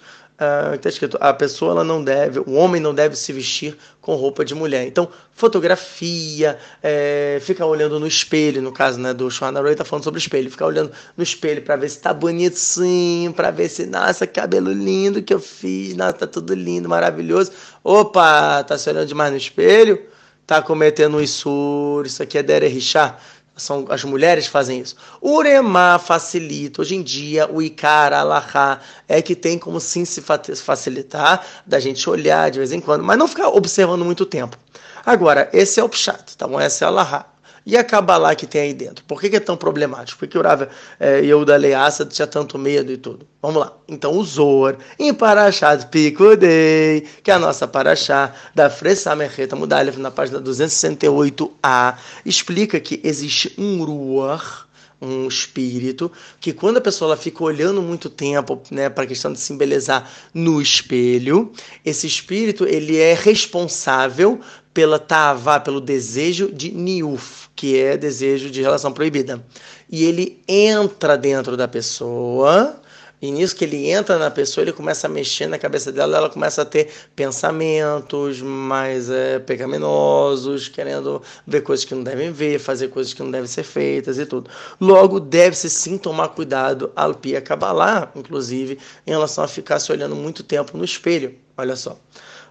está ah, escrito: a pessoa ela não deve, o homem não deve se vestir com roupa de mulher. Então, fotografia, é, ficar olhando no espelho, no caso né, do Schwanaroi está falando sobre espelho, ficar olhando no espelho para ver se está bonitinho, para ver se, nossa, cabelo lindo que eu fiz, nossa, tá tudo lindo, maravilhoso. Opa, tá se olhando demais no espelho? Tá cometendo um isur, isso aqui é derechá são as mulheres fazem isso. O uremá facilita. Hoje em dia, o ikara, alahá, é que tem como sim se facilitar da gente olhar de vez em quando, mas não ficar observando muito tempo. Agora, esse é o pshat, tá bom? Essa é a alahá. E a Kabbalah que tem aí dentro? Por que, que é tão problemático? Por que o Rav é, tinha tanto medo e tudo? Vamos lá. Então, o Zohar, em Parashat Pikudei, que é a nossa Parashá da Fressa Merreta Mudalef, na página 268a, explica que existe um Ruach, um espírito, que quando a pessoa ela fica olhando muito tempo né, para a questão de se embelezar no espelho, esse espírito ele é responsável pela tava, pelo desejo de niuf, que é desejo de relação proibida. E ele entra dentro da pessoa e nisso que ele entra na pessoa, ele começa a mexer na cabeça dela, ela começa a ter pensamentos mais é, pecaminosos, querendo ver coisas que não devem ver, fazer coisas que não devem ser feitas e tudo. Logo, deve-se sim tomar cuidado, al pia cabalá, inclusive, em relação a ficar se olhando muito tempo no espelho. Olha só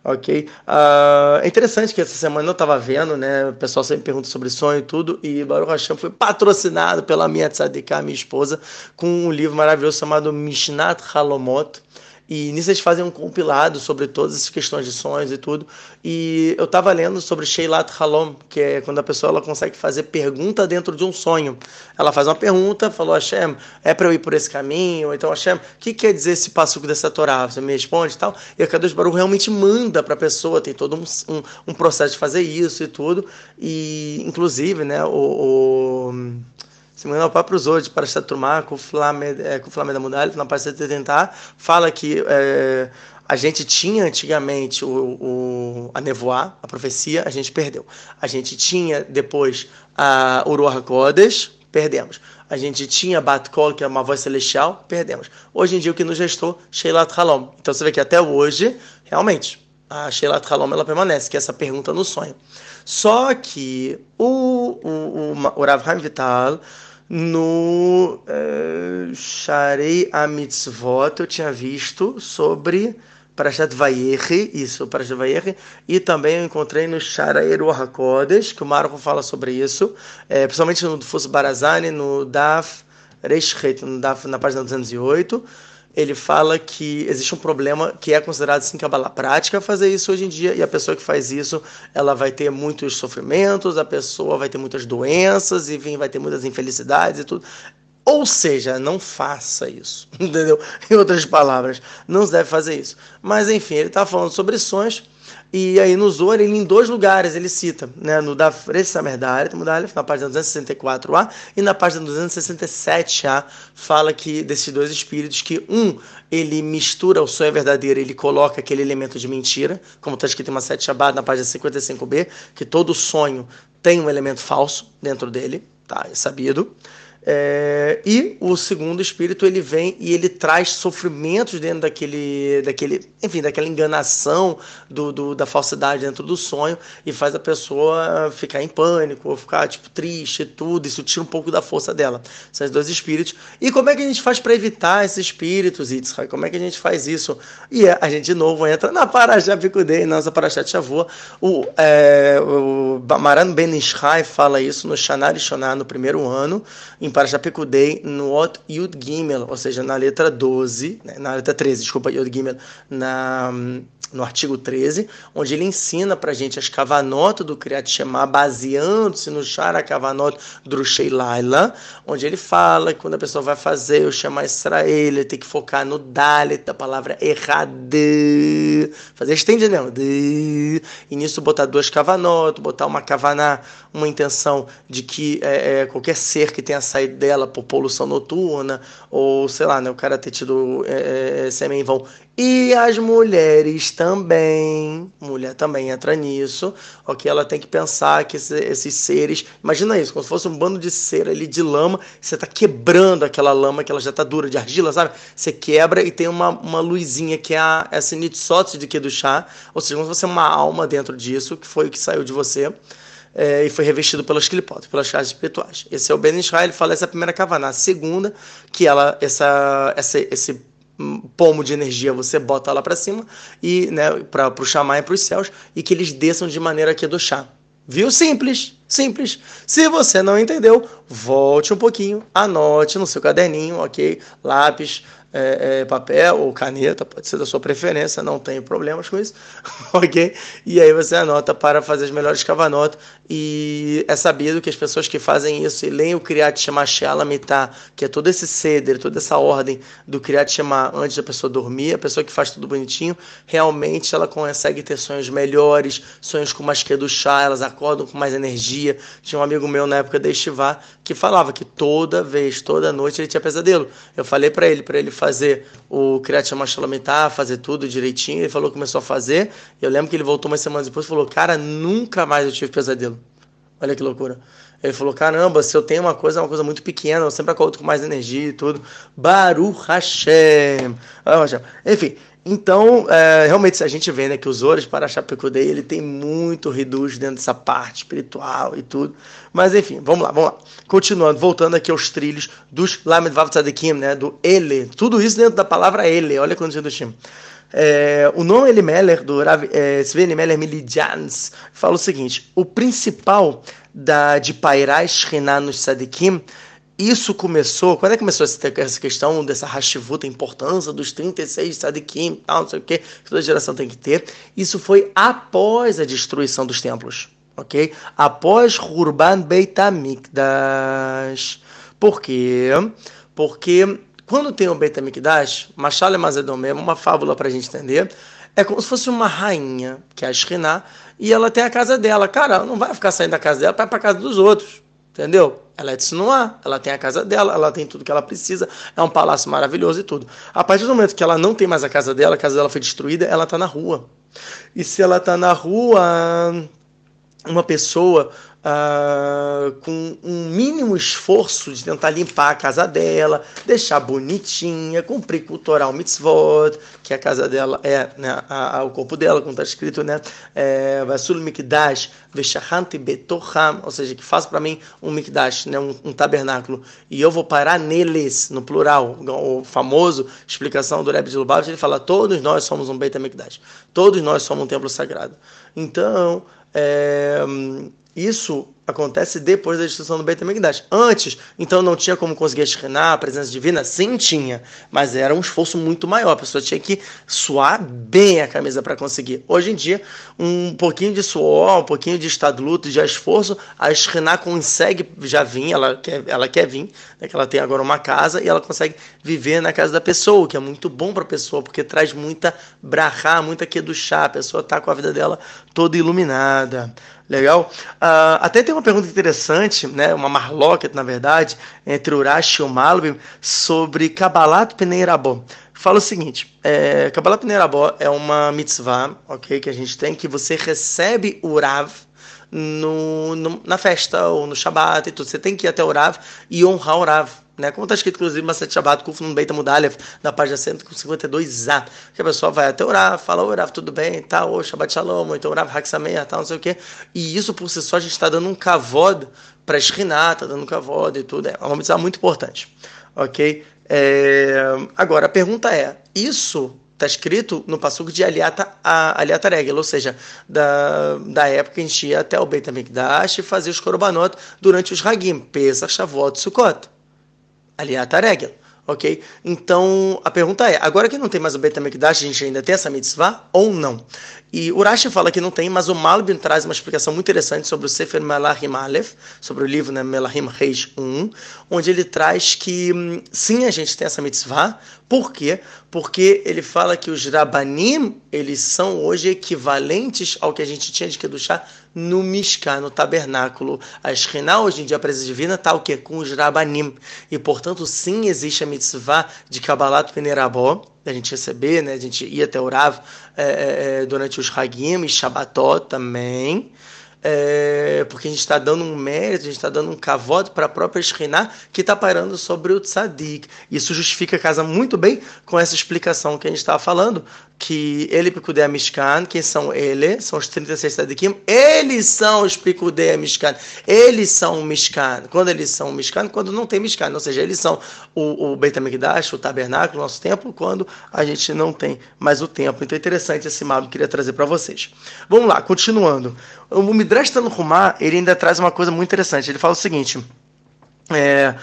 ok? Uh, é interessante que essa semana eu estava vendo, né? O pessoal sempre pergunta sobre sonho e tudo, e Baruch Hashem foi patrocinado pela minha tzadikah, minha esposa, com um livro maravilhoso chamado Mishnat Halomot, e nisso eles fazem um compilado sobre todas essas questões de sonhos e tudo. E eu estava lendo sobre Sheilat Halom, que é quando a pessoa ela consegue fazer pergunta dentro de um sonho. Ela faz uma pergunta, falou, Hashem, é para eu ir por esse caminho? Ou então, Hashem, o que quer dizer esse passuco dessa Torá? Você me responde e tal. E a Kadosh Baruch realmente manda para a pessoa, tem todo um, um, um, processo de fazer isso e tudo. E, inclusive, né, o, o se me engano, o próprio Zod, para esta turma, com o Flamengo da Mudalha, na parte de tentar, fala que é, a gente tinha antigamente o, o, a nevoar, a profecia, a gente perdeu. A gente tinha depois a Uruah Kodesh, perdemos. A gente tinha Batkol, que é uma voz celestial, perdemos. Hoje em dia o que nos restou, Sheilat Halom. Então você vê que até hoje, realmente, a Sheilat Halom ela permanece, que é essa pergunta no sonho. Só que o, o, o, o Rav Haim Vital no uh, Sharei Amitzvot eu tinha visto sobre Parashat Vayechi, isso, Parashat Vayechi, e também eu encontrei no Sharei Ruach que o Marco fala sobre isso, é, principalmente no Fus Barazani, no Daf Reishret, no Daf, na página 208, ele fala que existe um problema que é considerado assim Kabbalah prática fazer isso hoje em dia e a pessoa que faz isso ela vai ter muitos sofrimentos, a pessoa vai ter muitas doenças, e vai ter muitas infelicidades e tudo. Ou seja, não faça isso, entendeu? Em outras palavras, não se deve fazer isso. Mas enfim, ele está falando sobre sonhos e aí no Zohar, ele em dois lugares ele cita, né, no da Samerdaret, na página 264a e na página 267a, fala que desses dois espíritos que um ele mistura o sonho verdadeiro, ele coloca aquele elemento de mentira, como está escrito em uma sete Shabbat na página 55b, que todo sonho tem um elemento falso dentro dele, tá? É sabido. É, e o segundo espírito ele vem e ele traz sofrimentos dentro daquele, daquele enfim, daquela enganação do, do, da falsidade dentro do sonho e faz a pessoa ficar em pânico ou ficar tipo triste e tudo. Isso tira um pouco da força dela. Esses dois espíritos. E como é que a gente faz para evitar esses espíritos, Yitzhak? Como é que a gente faz isso? E é, a gente de novo entra na Parashá Picudei, nossa Parashá Shavua. O, é, o Maran Ben Ishai fala isso no Shanar e Shonar no primeiro ano. Em em Parashat Pekudei, no Ot Yud Gimel, ou seja, na letra 12, né, na letra 13, desculpa, Yud Gimel, na, no artigo 13, onde ele ensina para a gente as kavanotas do Kriyat Shema, baseando-se no Shara Kavanot Drushei Laila, onde ele fala que quando a pessoa vai fazer o Shema Israel, ele tem que focar no Dalet, da palavra errada, fazer estende, não, e nisso botar duas kavanot, botar uma kavaná, uma intenção de que é, é, qualquer ser que tenha saído dela por poluição noturna, ou sei lá, né, o cara ter tido é, é, sêmen vão e as mulheres também, mulher também entra nisso, ok? Ela tem que pensar que esse, esses seres, imagina isso, como se fosse um bando de cera ali de lama, você está quebrando aquela lama que ela já está dura de argila, sabe? Você quebra e tem uma, uma luzinha que é essa nitsot de que do chá, ou seja, como se fosse uma alma dentro disso, que foi o que saiu de você. É, e foi revestido pelas clipotes, pelas chaves espirituais. Esse é o Ben Israel, ele fala essa primeira kavaná. A segunda, que ela, essa, essa, esse pomo de energia você bota lá para cima e né, para o chamar e para os céus e que eles desçam de maneira que do chá. Viu? Simples, simples. Se você não entendeu, volte um pouquinho, anote no seu caderninho, ok? Lápis, é, é, papel ou caneta, pode ser da sua preferência, não tenho problemas com isso, ok? E aí você anota para fazer as melhores cavanotas e é sabido que as pessoas que fazem isso e leem o Kriyat Shema Shealamitah, que é todo esse ceder, toda essa ordem do Kriyat Shema antes da pessoa dormir, a pessoa que faz tudo bonitinho, realmente ela consegue ter sonhos melhores, sonhos com mais que do chá, elas acordam com mais energia. Tinha um amigo meu na época da Estivá que falava que toda vez, toda noite ele tinha pesadelo. Eu falei para ele, para ele fazer o Kriyat Shema Shealamitah, fazer tudo direitinho, ele falou que começou a fazer. Eu lembro que ele voltou umas semanas depois e falou: "Cara, nunca mais eu tive pesadelo". Olha que loucura. Ele falou: caramba, se eu tenho uma coisa, é uma coisa muito pequena, eu sempre acordo com mais energia e tudo. Baruch Hashem. Enfim, então, é, realmente, a gente vê né, que os Ores para Chapecudei, ele tem muito reduz dentro dessa parte espiritual e tudo. Mas, enfim, vamos lá, vamos lá. Continuando, voltando aqui aos trilhos dos Lamed Vav Tzadikim, né, do Ele. Tudo isso dentro da palavra Ele. Olha quando do time. É, o nome Elimelech, do Rav, é, Sven Elimelech Milidjans, fala o seguinte: o principal da, de pairar Shekhinah nos Sadikim, isso começou, quando é que começou essa, questão dessa Hashivuta, a importância dos 36 Sadikim, tal, não sei o que, que toda geração tem que ter? Isso foi após a destruição dos templos, ok? Após Hurban Beit HaMikdash. Por quê? Porque quando tem o Beit HaMikdash, Machal Mazedon mesmo, uma fábula para a gente entender, é como se fosse uma rainha, que é a Shekhinah, e ela tem a casa dela. Cara, ela não vai ficar saindo da casa dela para ir para casa dos outros, entendeu? Ela é de Sinuá, ela tem a casa dela, ela tem tudo que ela precisa, é um palácio maravilhoso e tudo. A partir do momento que ela não tem mais a casa dela, a casa dela foi destruída, ela está na rua. E se ela está na rua, uma pessoa Uh, com um mínimo esforço de tentar limpar a casa dela, deixar bonitinha, cumprir cultural mitzvot, que a casa dela é né, a, a, o corpo dela, como está escrito, né? É, Vasul mikdash veshahant betoham, ou seja, que faça para mim um mikdash, né, um, um, tabernáculo, e eu vou parar neles, no plural, o famoso explicação do Rebbe de Lubavitch, ele fala, todos nós somos um Beit HaMikdash, todos nós somos um templo sagrado. Então, é, isso acontece depois da destruição do Beit HaMikdash. Antes, então não tinha como conseguir a a presença divina? Sim, tinha, mas era um esforço muito maior. A pessoa tinha que suar bem a camisa para conseguir. Hoje em dia, um pouquinho de suor, um pouquinho de estado luto, de esforço, a Shekhinah consegue já vir, ela quer, ela quer vir, né, que ela tem agora uma casa e ela consegue viver na casa da pessoa, o que é muito bom para a pessoa, porque traz muita brahá, muita chá. a pessoa está com a vida dela toda iluminada. Legal? Uh, até tem uma pergunta interessante, né, uma marloca, na verdade, entre Urashi e o Malbim, sobre Kabbalat Peneirabó. Fala o seguinte, é, Kabbalat Peneirabó é uma mitzvah, ok, que a gente tem, que você recebe o Rav, no, no, na festa ou no Shabat e tudo. Você tem que ir até o Rav e honrar o Rav. Né? Como está escrito, inclusive, Maset Shabbat, Kuf no Beit Mudalev, na página 152a, que a pessoa vai até orar, fala, oi Rav, tudo bem, tá, Shabbat Shalom, ou então Rav Haksameah, tal, não sei o quê. E isso, por si só, a gente está dando um kavod para a Shekhinah, está dando um kavod e tudo. É uma mitzvah muito importante, ok? É... Agora, a pergunta é, isso está escrito no passuco de Aliata, Aliata Regel, ou seja, da, da época que a gente ia até o Beit HaMikdash e fazia os korbanot durante os Hagim, Pesach, Shavuot, Sukkot. Aliata Regel, ok? Então, a pergunta é, agora que não tem mais o Beit HaMikdash, a gente ainda tem essa mitzvah ou não? E o Rashi fala que não tem, mas o Malbim traz uma explicação muito interessante sobre o Sefer Melahim Aleph, sobre o livro né, Melahim Reis 1, onde ele traz que hum, sim, a gente tem essa mitzvah. Por quê? Porque ele fala que os Rabanim, eles são hoje equivalentes ao que a gente tinha de Kedushá no Mishkan, no tabernáculo. A Shekhinah, hoje em dia, a presença divina, está o quê? Com os Rabanim. E, portanto, sim, existe a mitzvah de Kabbalat Venerabó, a gente receber, né? A gente ia até o Rav é, é, durante os Hagim e Shabbatot também é, porque a gente está dando um mérito, a gente está dando um cavote para a própria Shekhinah que está parando sobre o Tzadik. Isso justifica, casa muito bem com essa explicação que a gente estava falando, que ele Pikudei Mishkan, quem são ele? São os 36 Tzadikim, eles são os Pikudei Mishkan, eles são o Mishkan. Quando eles são o Mishkan, quando não tem Mishkan, ou seja, eles são o, o Beit HaMikdash, o tabernáculo, o nosso templo, quando a gente não tem mais o templo. Então é interessante esse mapa que eu queria trazer para vocês. Vamos lá, continuando. O Midrash Tanhumá, ele ainda traz uma coisa muito interessante. Ele fala o seguinte: é,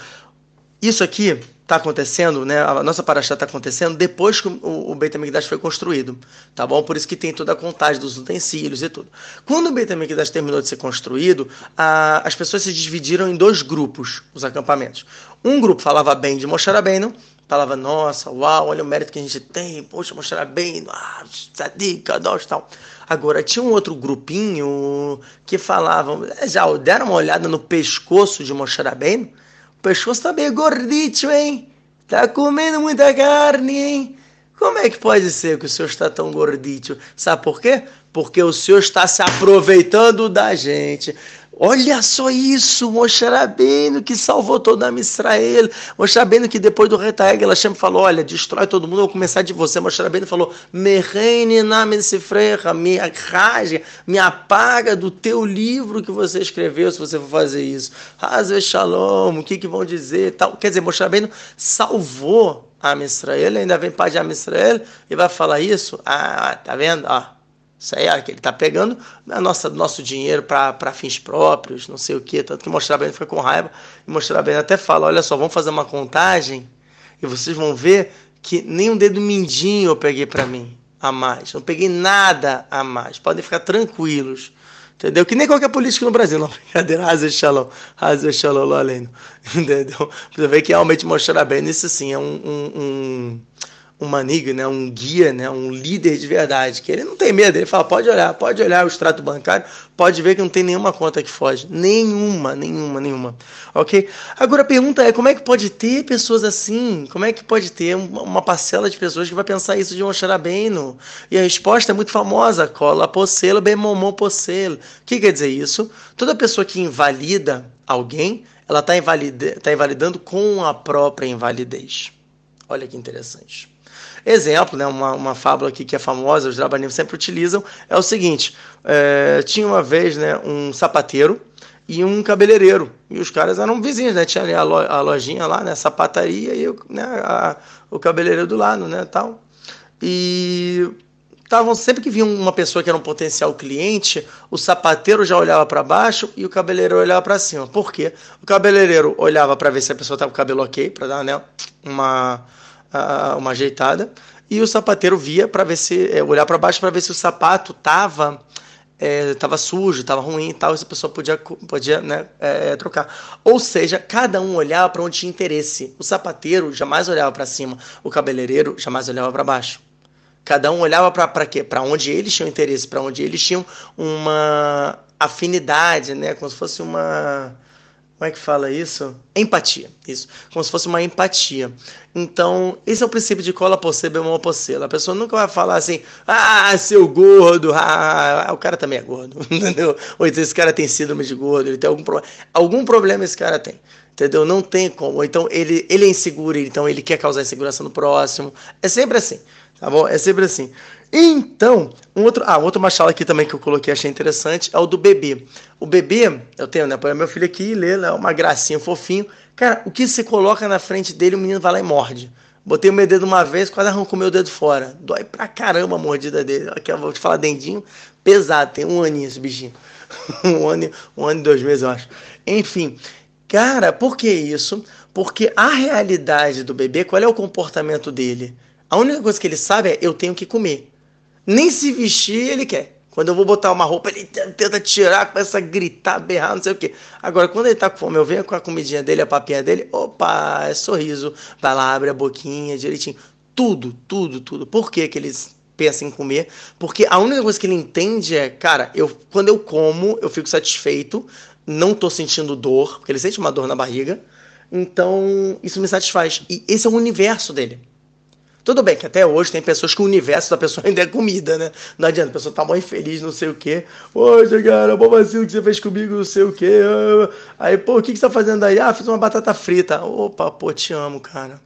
isso aqui está acontecendo, né? A nossa paraxá está acontecendo depois que o, o Beit HaMikdash foi construído, tá bom? Por isso que tem toda a contagem dos utensílios e tudo. Quando o Beit HaMikdash terminou de ser construído, a, as pessoas se dividiram em dois grupos, os acampamentos. Um grupo falava bem de Moshe Rabbeinu, falava, nossa, uau, olha o mérito que a gente tem, poxa, Moshe Rabbeinu, ah, tzadik, kadosh, tal. Agora, tinha um outro grupinho que falavam, já deram uma olhada no pescoço de Moshe Rabbeinu? O pescoço tá meio gordito, hein? Tá comendo muita carne, hein? Como é que pode ser que o senhor está tão gordito? Sabe por quê? Porque o senhor está se aproveitando da gente. Olha só isso, Moshe Rabbeinu que salvou todo a Israel. Moshe Rabbeinu que depois do Retaeg, chama falou, olha, destrói todo mundo, eu vou começar de você. Moshe Rabbeinu falou, Mereine na me raja, me apaga do teu livro que você escreveu se você for fazer isso. Hazve Shalom, o que, que vão dizer? Tal. Quer dizer, Moshe Rabbeinu salvou a Israel, ainda vem pai de Israel e vai falar isso? Ah, tá vendo? Ah, isso aí é que ele está pegando a nossa, nosso dinheiro para fins próprios, não sei o quê. Tanto que mostrar bem foi com raiva. E mostrar bem até fala: olha só, vamos fazer uma contagem e vocês vão ver que nem um dedo mindinho eu peguei para mim a mais. Não peguei nada a mais. Podem ficar tranquilos. Entendeu? Que nem qualquer político no Brasil. Não, brincadeira. Hazel Shalom. Hazel Shalom, além. Entendeu? Você vê que realmente mostrar bem isso sim é um, um, um um maniga, né, um guia, né, um líder de verdade, que ele não tem medo, ele fala, pode olhar, pode olhar o extrato bancário, pode ver que não tem nenhuma conta que foge, nenhuma, nenhuma, nenhuma, ok? Agora a pergunta é, como é que pode ter pessoas assim? Como é que pode ter uma parcela de pessoas que vai pensar isso de um xarabeno? E a resposta é muito famosa, cola pocelo, bem momon pocelo. O que quer dizer isso? Toda pessoa que invalida alguém, ela está invalida, tá invalidando com a própria invalidez. Olha que interessante. Exemplo, né, uma, uma fábula aqui que é famosa, os rabanim sempre utilizam, é o seguinte: é, tinha uma vez né, um sapateiro e um cabeleireiro. E os caras eram vizinhos, né? Tinha ali a, lo, a lojinha lá, né? Sapataria e né, a, o cabeleireiro do lado, né? Tal. E estavam sempre que vinha uma pessoa que era um potencial cliente, o sapateiro já olhava para baixo e o cabeleireiro olhava para cima. Por quê? O cabeleireiro olhava para ver se a pessoa estava com o cabelo ok, para dar né, uma uma ajeitada, e o sapateiro via para ver se é, olhar para baixo para ver se o sapato tava é, tava sujo, tava ruim e tal, essa pessoa podia, podia né, é, trocar. Ou seja, cada um olhava para onde tinha interesse. O sapateiro jamais olhava para cima, o cabeleireiro jamais olhava para baixo. Cada um olhava para quê? Para onde eles tinham interesse, para onde eles tinham uma afinidade, né? Como se fosse uma como é que fala isso? Empatia, isso. Como se fosse uma empatia. Então, esse é o princípio de cola possê, bemol possê. A pessoa nunca vai falar assim, ah, seu gordo, ah, o cara também é gordo, entendeu? Ou então esse cara tem síndrome de gordo, ele tem algum problema. Algum problema esse cara tem, entendeu? Não tem como. Ou então ele, ele é inseguro, então ele quer causar insegurança no próximo. É sempre assim, tá bom? É sempre assim. Então, um outro, ah, um outro machado aqui também que eu coloquei, achei interessante, é o do bebê. O bebê, eu tenho, né? Põe meu filho aqui lê, né, uma gracinha, fofinho. Cara, o que você coloca na frente dele, o menino vai lá e morde. Botei o meu dedo uma vez, quase arrancou meu dedo fora. Dói pra caramba a mordida dele. Aqui eu vou te falar, dendinho pesado, tem um aninho esse bichinho. um ano, um ano e dois meses, eu acho. Enfim, Cara, por que isso? Porque a realidade do bebê, qual é o comportamento dele? A única coisa que ele sabe é eu tenho que comer. Nem se vestir ele quer. Quando eu vou botar uma roupa, ele tenta tirar, começa a gritar, berrar, não sei o quê. Agora, quando ele tá com fome, eu venho com a comidinha dele, a papinha dele, opa, é sorriso. Vai lá, abre a boquinha direitinho. Tudo, tudo, tudo. Por que, que eles pensam em comer? Porque a única coisa que ele entende é, cara, eu, quando eu como, eu fico satisfeito, não tô sentindo dor, porque ele sente uma dor na barriga. Então, isso me satisfaz. E esse é o universo dele. Tudo bem que até hoje tem pessoas que o universo da pessoa ainda é comida, né? Não adianta, a pessoa tá muito feliz, não sei o quê. Poxa, cara, bom vacilo que você fez comigo, não sei o quê. Aí, pô, o que, que você tá fazendo aí? Ah, fiz uma batata frita. Opa, pô, te amo, cara.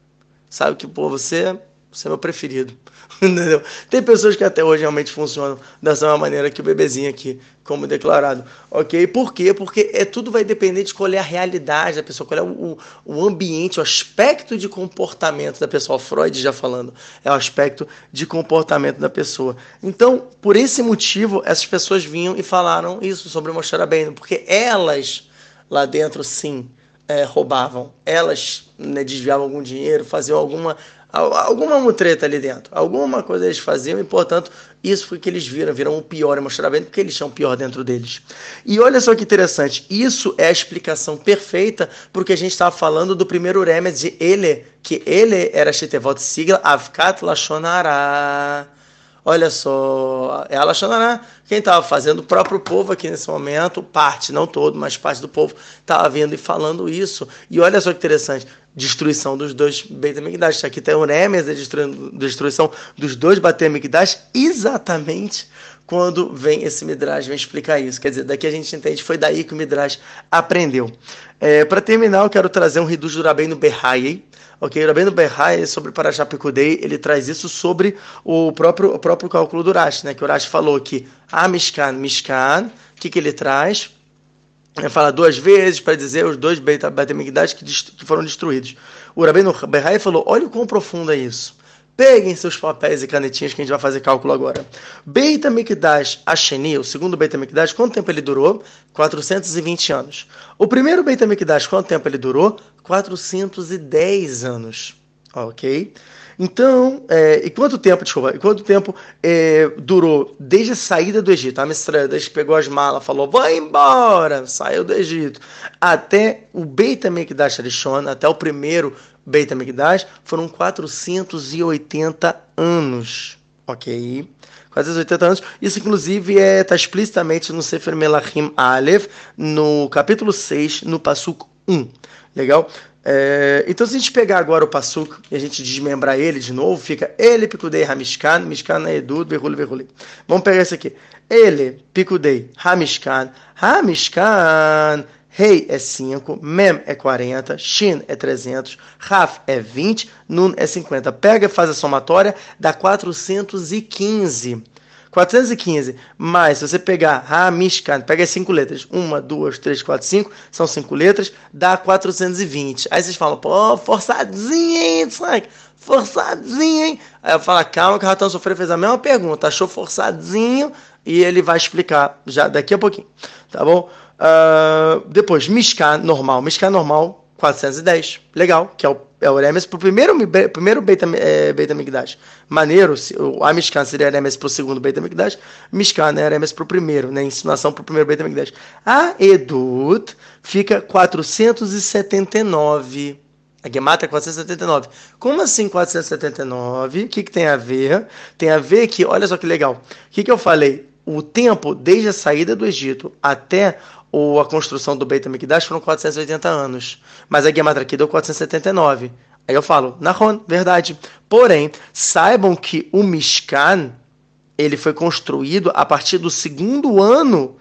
Sabe que, pô, você você é meu preferido. Entendeu? Tem pessoas que até hoje realmente funcionam dessa mesma maneira que o bebezinho aqui, como declarado. Ok? Por quê? Porque é, tudo vai depender de é a realidade da pessoa, qual é o, o ambiente, o aspecto de comportamento da pessoa. Freud já falando, é o aspecto de comportamento da pessoa. Então, por esse motivo, essas pessoas vinham e falaram isso sobre Moshe bem, porque elas lá dentro, sim, é, roubavam, elas né, desviavam algum dinheiro, faziam alguma alguma mutreta ali dentro, alguma coisa eles faziam e, portanto, isso foi que eles viram, viram o pior e bem porque eles tinham o pior dentro deles. E olha só que interessante, isso é a explicação perfeita porque a gente estava falando do primeiro Remed de ele, que ele era Shetevot sigla Avkat Lashonara. Olha só, é Lashonara, quem estava fazendo, o próprio povo aqui nesse momento, parte, não todo, mas parte do povo, estava vindo e falando isso. E olha só que interessante, destruição dos dois Beit HaMikdash. Aqui tem o Nemes, a destruição dos dois Beit HaMikdash, exatamente quando vem esse Midrash, vem explicar isso. Quer dizer, daqui a gente entende, foi daí que o Midrash aprendeu. É, Para terminar, eu quero trazer um Hidush do Rabbeinu Berhai, ok? O Rabbeinu Berhai, sobre Parashat Pekudei, ele traz isso sobre o próprio, o próprio cálculo do Rashi, né? Que o Rashi falou que a Mishkan, Mishkan, o que, que ele traz? Ele fala duas vezes para dizer os dois Beit que, que foram destruídos. O Rabbeinu Berhai falou, olha o quão profundo é isso. Peguem seus papéis e canetinhas que a gente vai fazer cálculo agora. Beit HaMikdash Asheni, o segundo Beit HaMikdash, quanto tempo ele durou? 420 anos. O primeiro Beit HaMikdash, quanto tempo ele durou? 410 anos. Ok? Então, é, e quanto tempo, desculpa, e quanto tempo é, durou desde a saída do Egito? A Mistrada pegou as malas, falou, vai embora, saiu do Egito, até o Beit HaMikdash Arishon, até o primeiro Beit HaMikdash, foram 480 anos, ok? 480 anos. Isso, inclusive, está é, tá explicitamente no Sefer Melachim Aleph, no capítulo 6, no Passuk 1. Legal? É, então, se a gente pegar agora o Passuk e a gente desmembrar ele de novo, fica ele picudei Hamishkan, Mishkan é Edud, Berruli, Berruli. Vamos pegar esse aqui. Ele picudei Hamishkan, Hamishkan, Rei é 5, Mem é 40, Shin é 300, Raf é 20, Nun é 50. Pega e faz a somatória, dá 415. 415, mas se você pegar Hamishkan, pega as cinco letras, uma, duas, três, quatro, cinco, são cinco letras, dá 420. Aí vocês falam, pô, forçadinho, hein, Frank? Forçadinho, hein? Aí eu falo, calma que o Ratão Sofrer fez a mesma pergunta, achou forçadinho e ele vai explicar já daqui a pouquinho, tá bom? Uh, depois, Mishkan normal, Mishkan normal, 410, legal, que é o é o Eremes pro primeiro, primeiro Beit, é, Beit. Maneiro, o a Mishkan seria Eremes pro segundo Beit HaMikdash, Mishkan é Eremes pro primeiro, né, ensinação pro primeiro Beit HaMikdash. A Edut fica 479. A Gemata é 479. Como assim 479? O que, que tem a ver? Tem a ver que, olha só que legal. O que, que eu falei? O tempo desde a saída do Egito até ou a construção do Beit HaMikdash foram 480 anos, mas a Gematra aqui deu 479. Aí eu falo, Nahon, verdade. Porém, saibam que o Mishkan ele foi construído a partir do segundo ano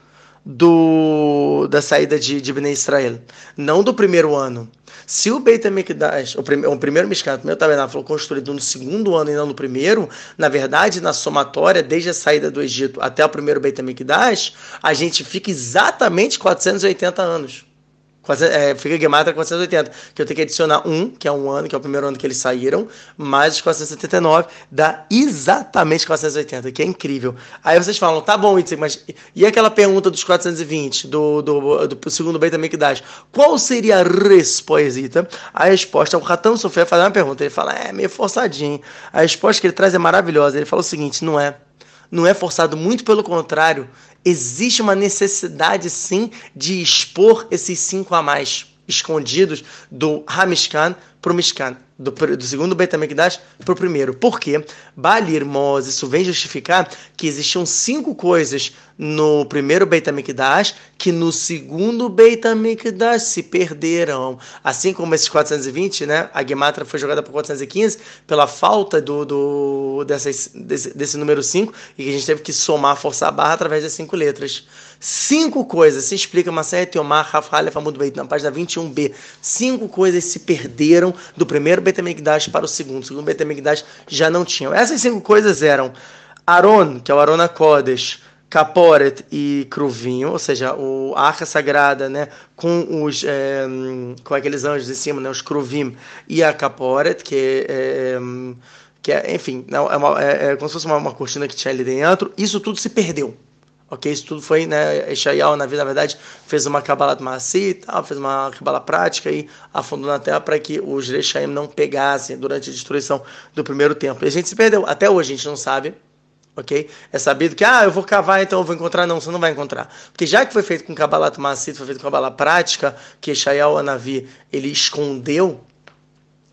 do, da saída de, de Bnei Israel, não do primeiro ano. Se o Beit HaMikdash, o, prim, o primeiro Mishkan, o primeiro tabernáculo, construído no segundo ano e não no primeiro, na verdade, na somatória, desde a saída do Egito até o primeiro Beit HaMikdash, a gente fica exatamente 480 anos. É, fica Gematra 480, que eu tenho que adicionar um, que é um ano, que é o primeiro ano que eles saíram, mais os 479, dá exatamente 480, que é incrível. Aí vocês falam, tá bom, Itzik, mas e aquela pergunta dos 420, do, do, do, do segundo Beit HaMikdash, qual seria a resposta? A resposta, o Ratan Sofia faz uma pergunta, ele fala, é meio forçadinho. A resposta que ele traz é maravilhosa, ele fala o seguinte, não é, não é forçado, muito pelo contrário, existe uma necessidade sim de expor esses cinco a mais escondidos do Hamishkan para o Mishkan do, do segundo Beit HaMikdash para o primeiro. Por quê? Balir Mos, isso vem justificar que existiam cinco coisas no primeiro Beit HaMikdash que no segundo Beit HaMikdash se perderam. Assim como esses 420, né? A Gematra foi jogada por 415 pela falta do, do dessas, desse, desse número 5 e que a gente teve que somar, forçar a barra através das cinco letras. Cinco coisas, se explica Maset Yomar Rafalha Famud Beit, na página 21b. Cinco coisas se perderam do primeiro Beit HaMikdash para o segundo. O segundo Beit HaMikdash já não tinham. Essas cinco coisas eram Aaron, que é o Arona Kodesh, Kaporet e Cruvinho, ou seja, o, a arca sagrada, né, com os é, com aqueles anjos em cima, né, os Cruvim e a Kaporet, que é, que é enfim, é, uma, é, é como se fosse uma, uma cortina que tinha ali dentro. Isso tudo se perdeu. Ok, isso tudo foi, né, Eshayal, na verdade, fez uma Kabbalah Maassi tal, fez uma Kabbalah prática e afundou na terra para que os Rechaim não pegassem durante a destruição do primeiro templo. E a gente se perdeu. Até hoje a gente não sabe, ok? É sabido que, ah, eu vou cavar, então eu vou encontrar. Não, você não vai encontrar. Porque já que foi feito com Kabbalah Maassi, foi feito com Kabbalah prática, que Eshayal Anavi, ele escondeu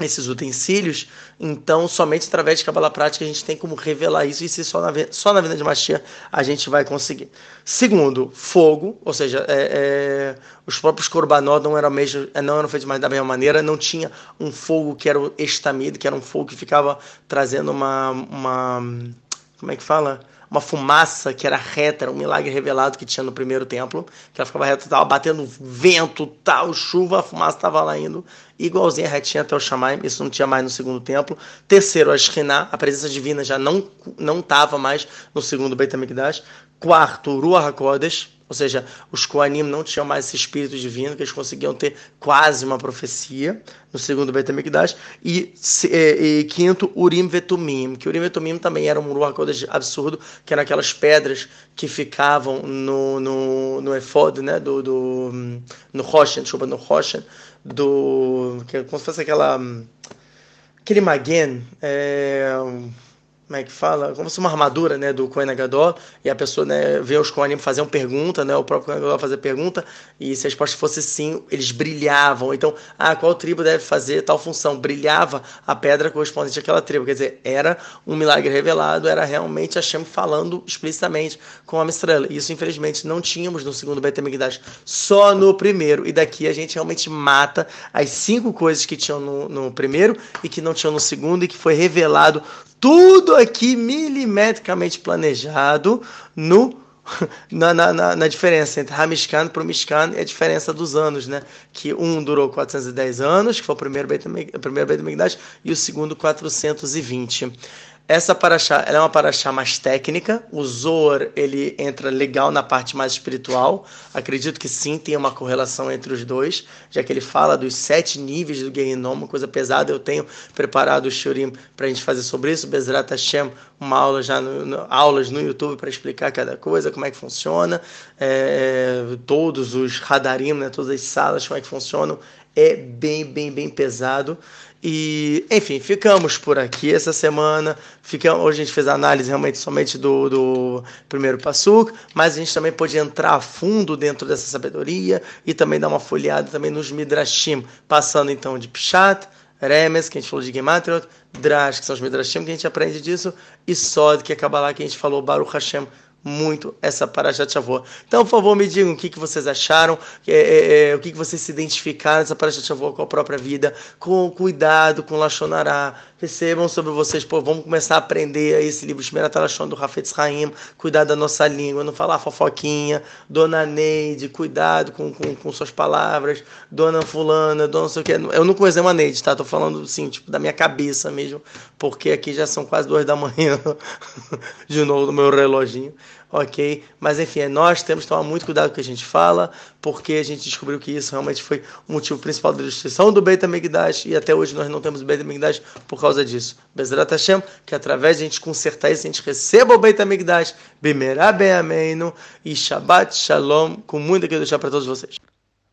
esses utensílios, então somente através de Kabbalah prática a gente tem como revelar isso e se só na, só na de Mashiach a gente vai conseguir. Segundo, fogo, ou seja, é, é, os próprios korbanot não eram, mesmo, é, não eram feitos mais da mesma maneira, não tinha um fogo que era o estamido, que era um fogo que ficava trazendo uma, uma como é que fala? Uma fumaça que era reta, era um milagre revelado que tinha no primeiro templo, que ela ficava reta, estava batendo vento, tal, chuva, a fumaça estava lá indo, igualzinha retinha até o Shamaim, isso não tinha mais no segundo templo. Terceiro, a Shekhinah, a presença divina já não não estava mais no segundo Beit HaMikdash. Quarto, Ruach HaKodesh, ou seja, os Koanim não tinham mais esse espírito divino, que eles conseguiam ter quase uma profecia no segundo Beit HaMikdash. E, e, e, quinto, Urim Vetumim, que Urim Vetumim também era um Ruach absurdo, que eram aquelas pedras que ficavam no, no, no efod, né, do, do, no Roshen, desculpa, no Roshen, do, que, é como se fosse aquela, aquele Magen, é, como é que fala? Como se uma armadura, né, do Kohen Gadol, e a pessoa, né, vê os Kohanim fazer uma pergunta, né, o próprio Kohen Gadol fazer pergunta, e se a resposta fosse sim, eles brilhavam. Então, ah, qual tribo deve fazer tal função? Brilhava a pedra correspondente àquela tribo. Quer dizer, era um milagre revelado, era realmente Hashem falando explicitamente com a estrela. Isso, infelizmente, não tínhamos no segundo Beit HaMikdash, só no primeiro. E daqui a gente realmente mata as cinco coisas que tinham no, no primeiro e que não tinham no segundo e que foi revelado tudo aqui milimetricamente planejado no na, na, na, diferença entre Hamishkan para o Mishkan e a diferença dos anos, né? Que um durou 410 anos, que foi o primeiro Beit, o primeiro Beit e o segundo 420. Essa paraxá ela é uma paraxá mais técnica. O Zohar ele entra legal na parte mais espiritual. Acredito que sim, tem uma correlação entre os dois, já que ele fala dos sete níveis do Gehinom, uma coisa pesada. Eu tenho preparado o Shurim para a gente fazer sobre isso. Bezrat Hashem, uma aula já no, no, aulas no YouTube para explicar cada coisa, como é que funciona, é, todos os radarim, né, todas as salas, como é que funcionam. É bem, bem, bem pesado. E, enfim, ficamos por aqui essa semana. Ficamos, hoje a gente fez a análise realmente somente do, do primeiro Passuk, mas a gente também pôde entrar a fundo dentro dessa sabedoria e também dar uma folheada também nos Midrashim, passando então de Pshat, Remes, que a gente falou de Gematriot, Drash, que são os Midrashim, que a gente aprende disso, e Sod, que é Kabbalah, que a gente falou Baruch Hashem, muito essa Parashat Shavuot. Então, por favor, me digam o que, que vocês acharam, é, é, é, o que, que vocês se identificaram nessa Parashat Shavuot com a própria vida, com cuidado, com Lachonará, recebam sobre vocês, pô, vamos começar a aprender esse livro Shmerat Lashon do Rafetz Haim, cuidar da nossa língua, não falar fofoquinha, Dona Neide, cuidado com, com, com suas palavras, Dona Fulana, Dona não sei o que, eu não conheço a Neide, tá? Tô falando, assim, tipo, da minha cabeça mesmo, porque aqui já são quase duas da manhã, de novo, no meu reloginho, ok? Mas enfim, é nós temos que tomar muito cuidado com o que a gente fala, porque a gente descobriu que isso realmente foi o motivo principal da destruição do Beit HaMikdash e até hoje nós não temos Beit HaMikdash por causa disso. Bezerra Hashem, que através de a gente consertar isso, a gente receba o Beit HaMikdash, Bimerá Ben Ameinu e Shabbat Shalom, com muita que deixar para todos vocês.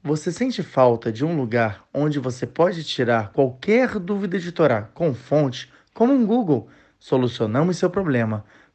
Você sente falta de um lugar onde você pode tirar qualquer dúvida de Torá com fonte, como um Google? Solucionamos seu problema.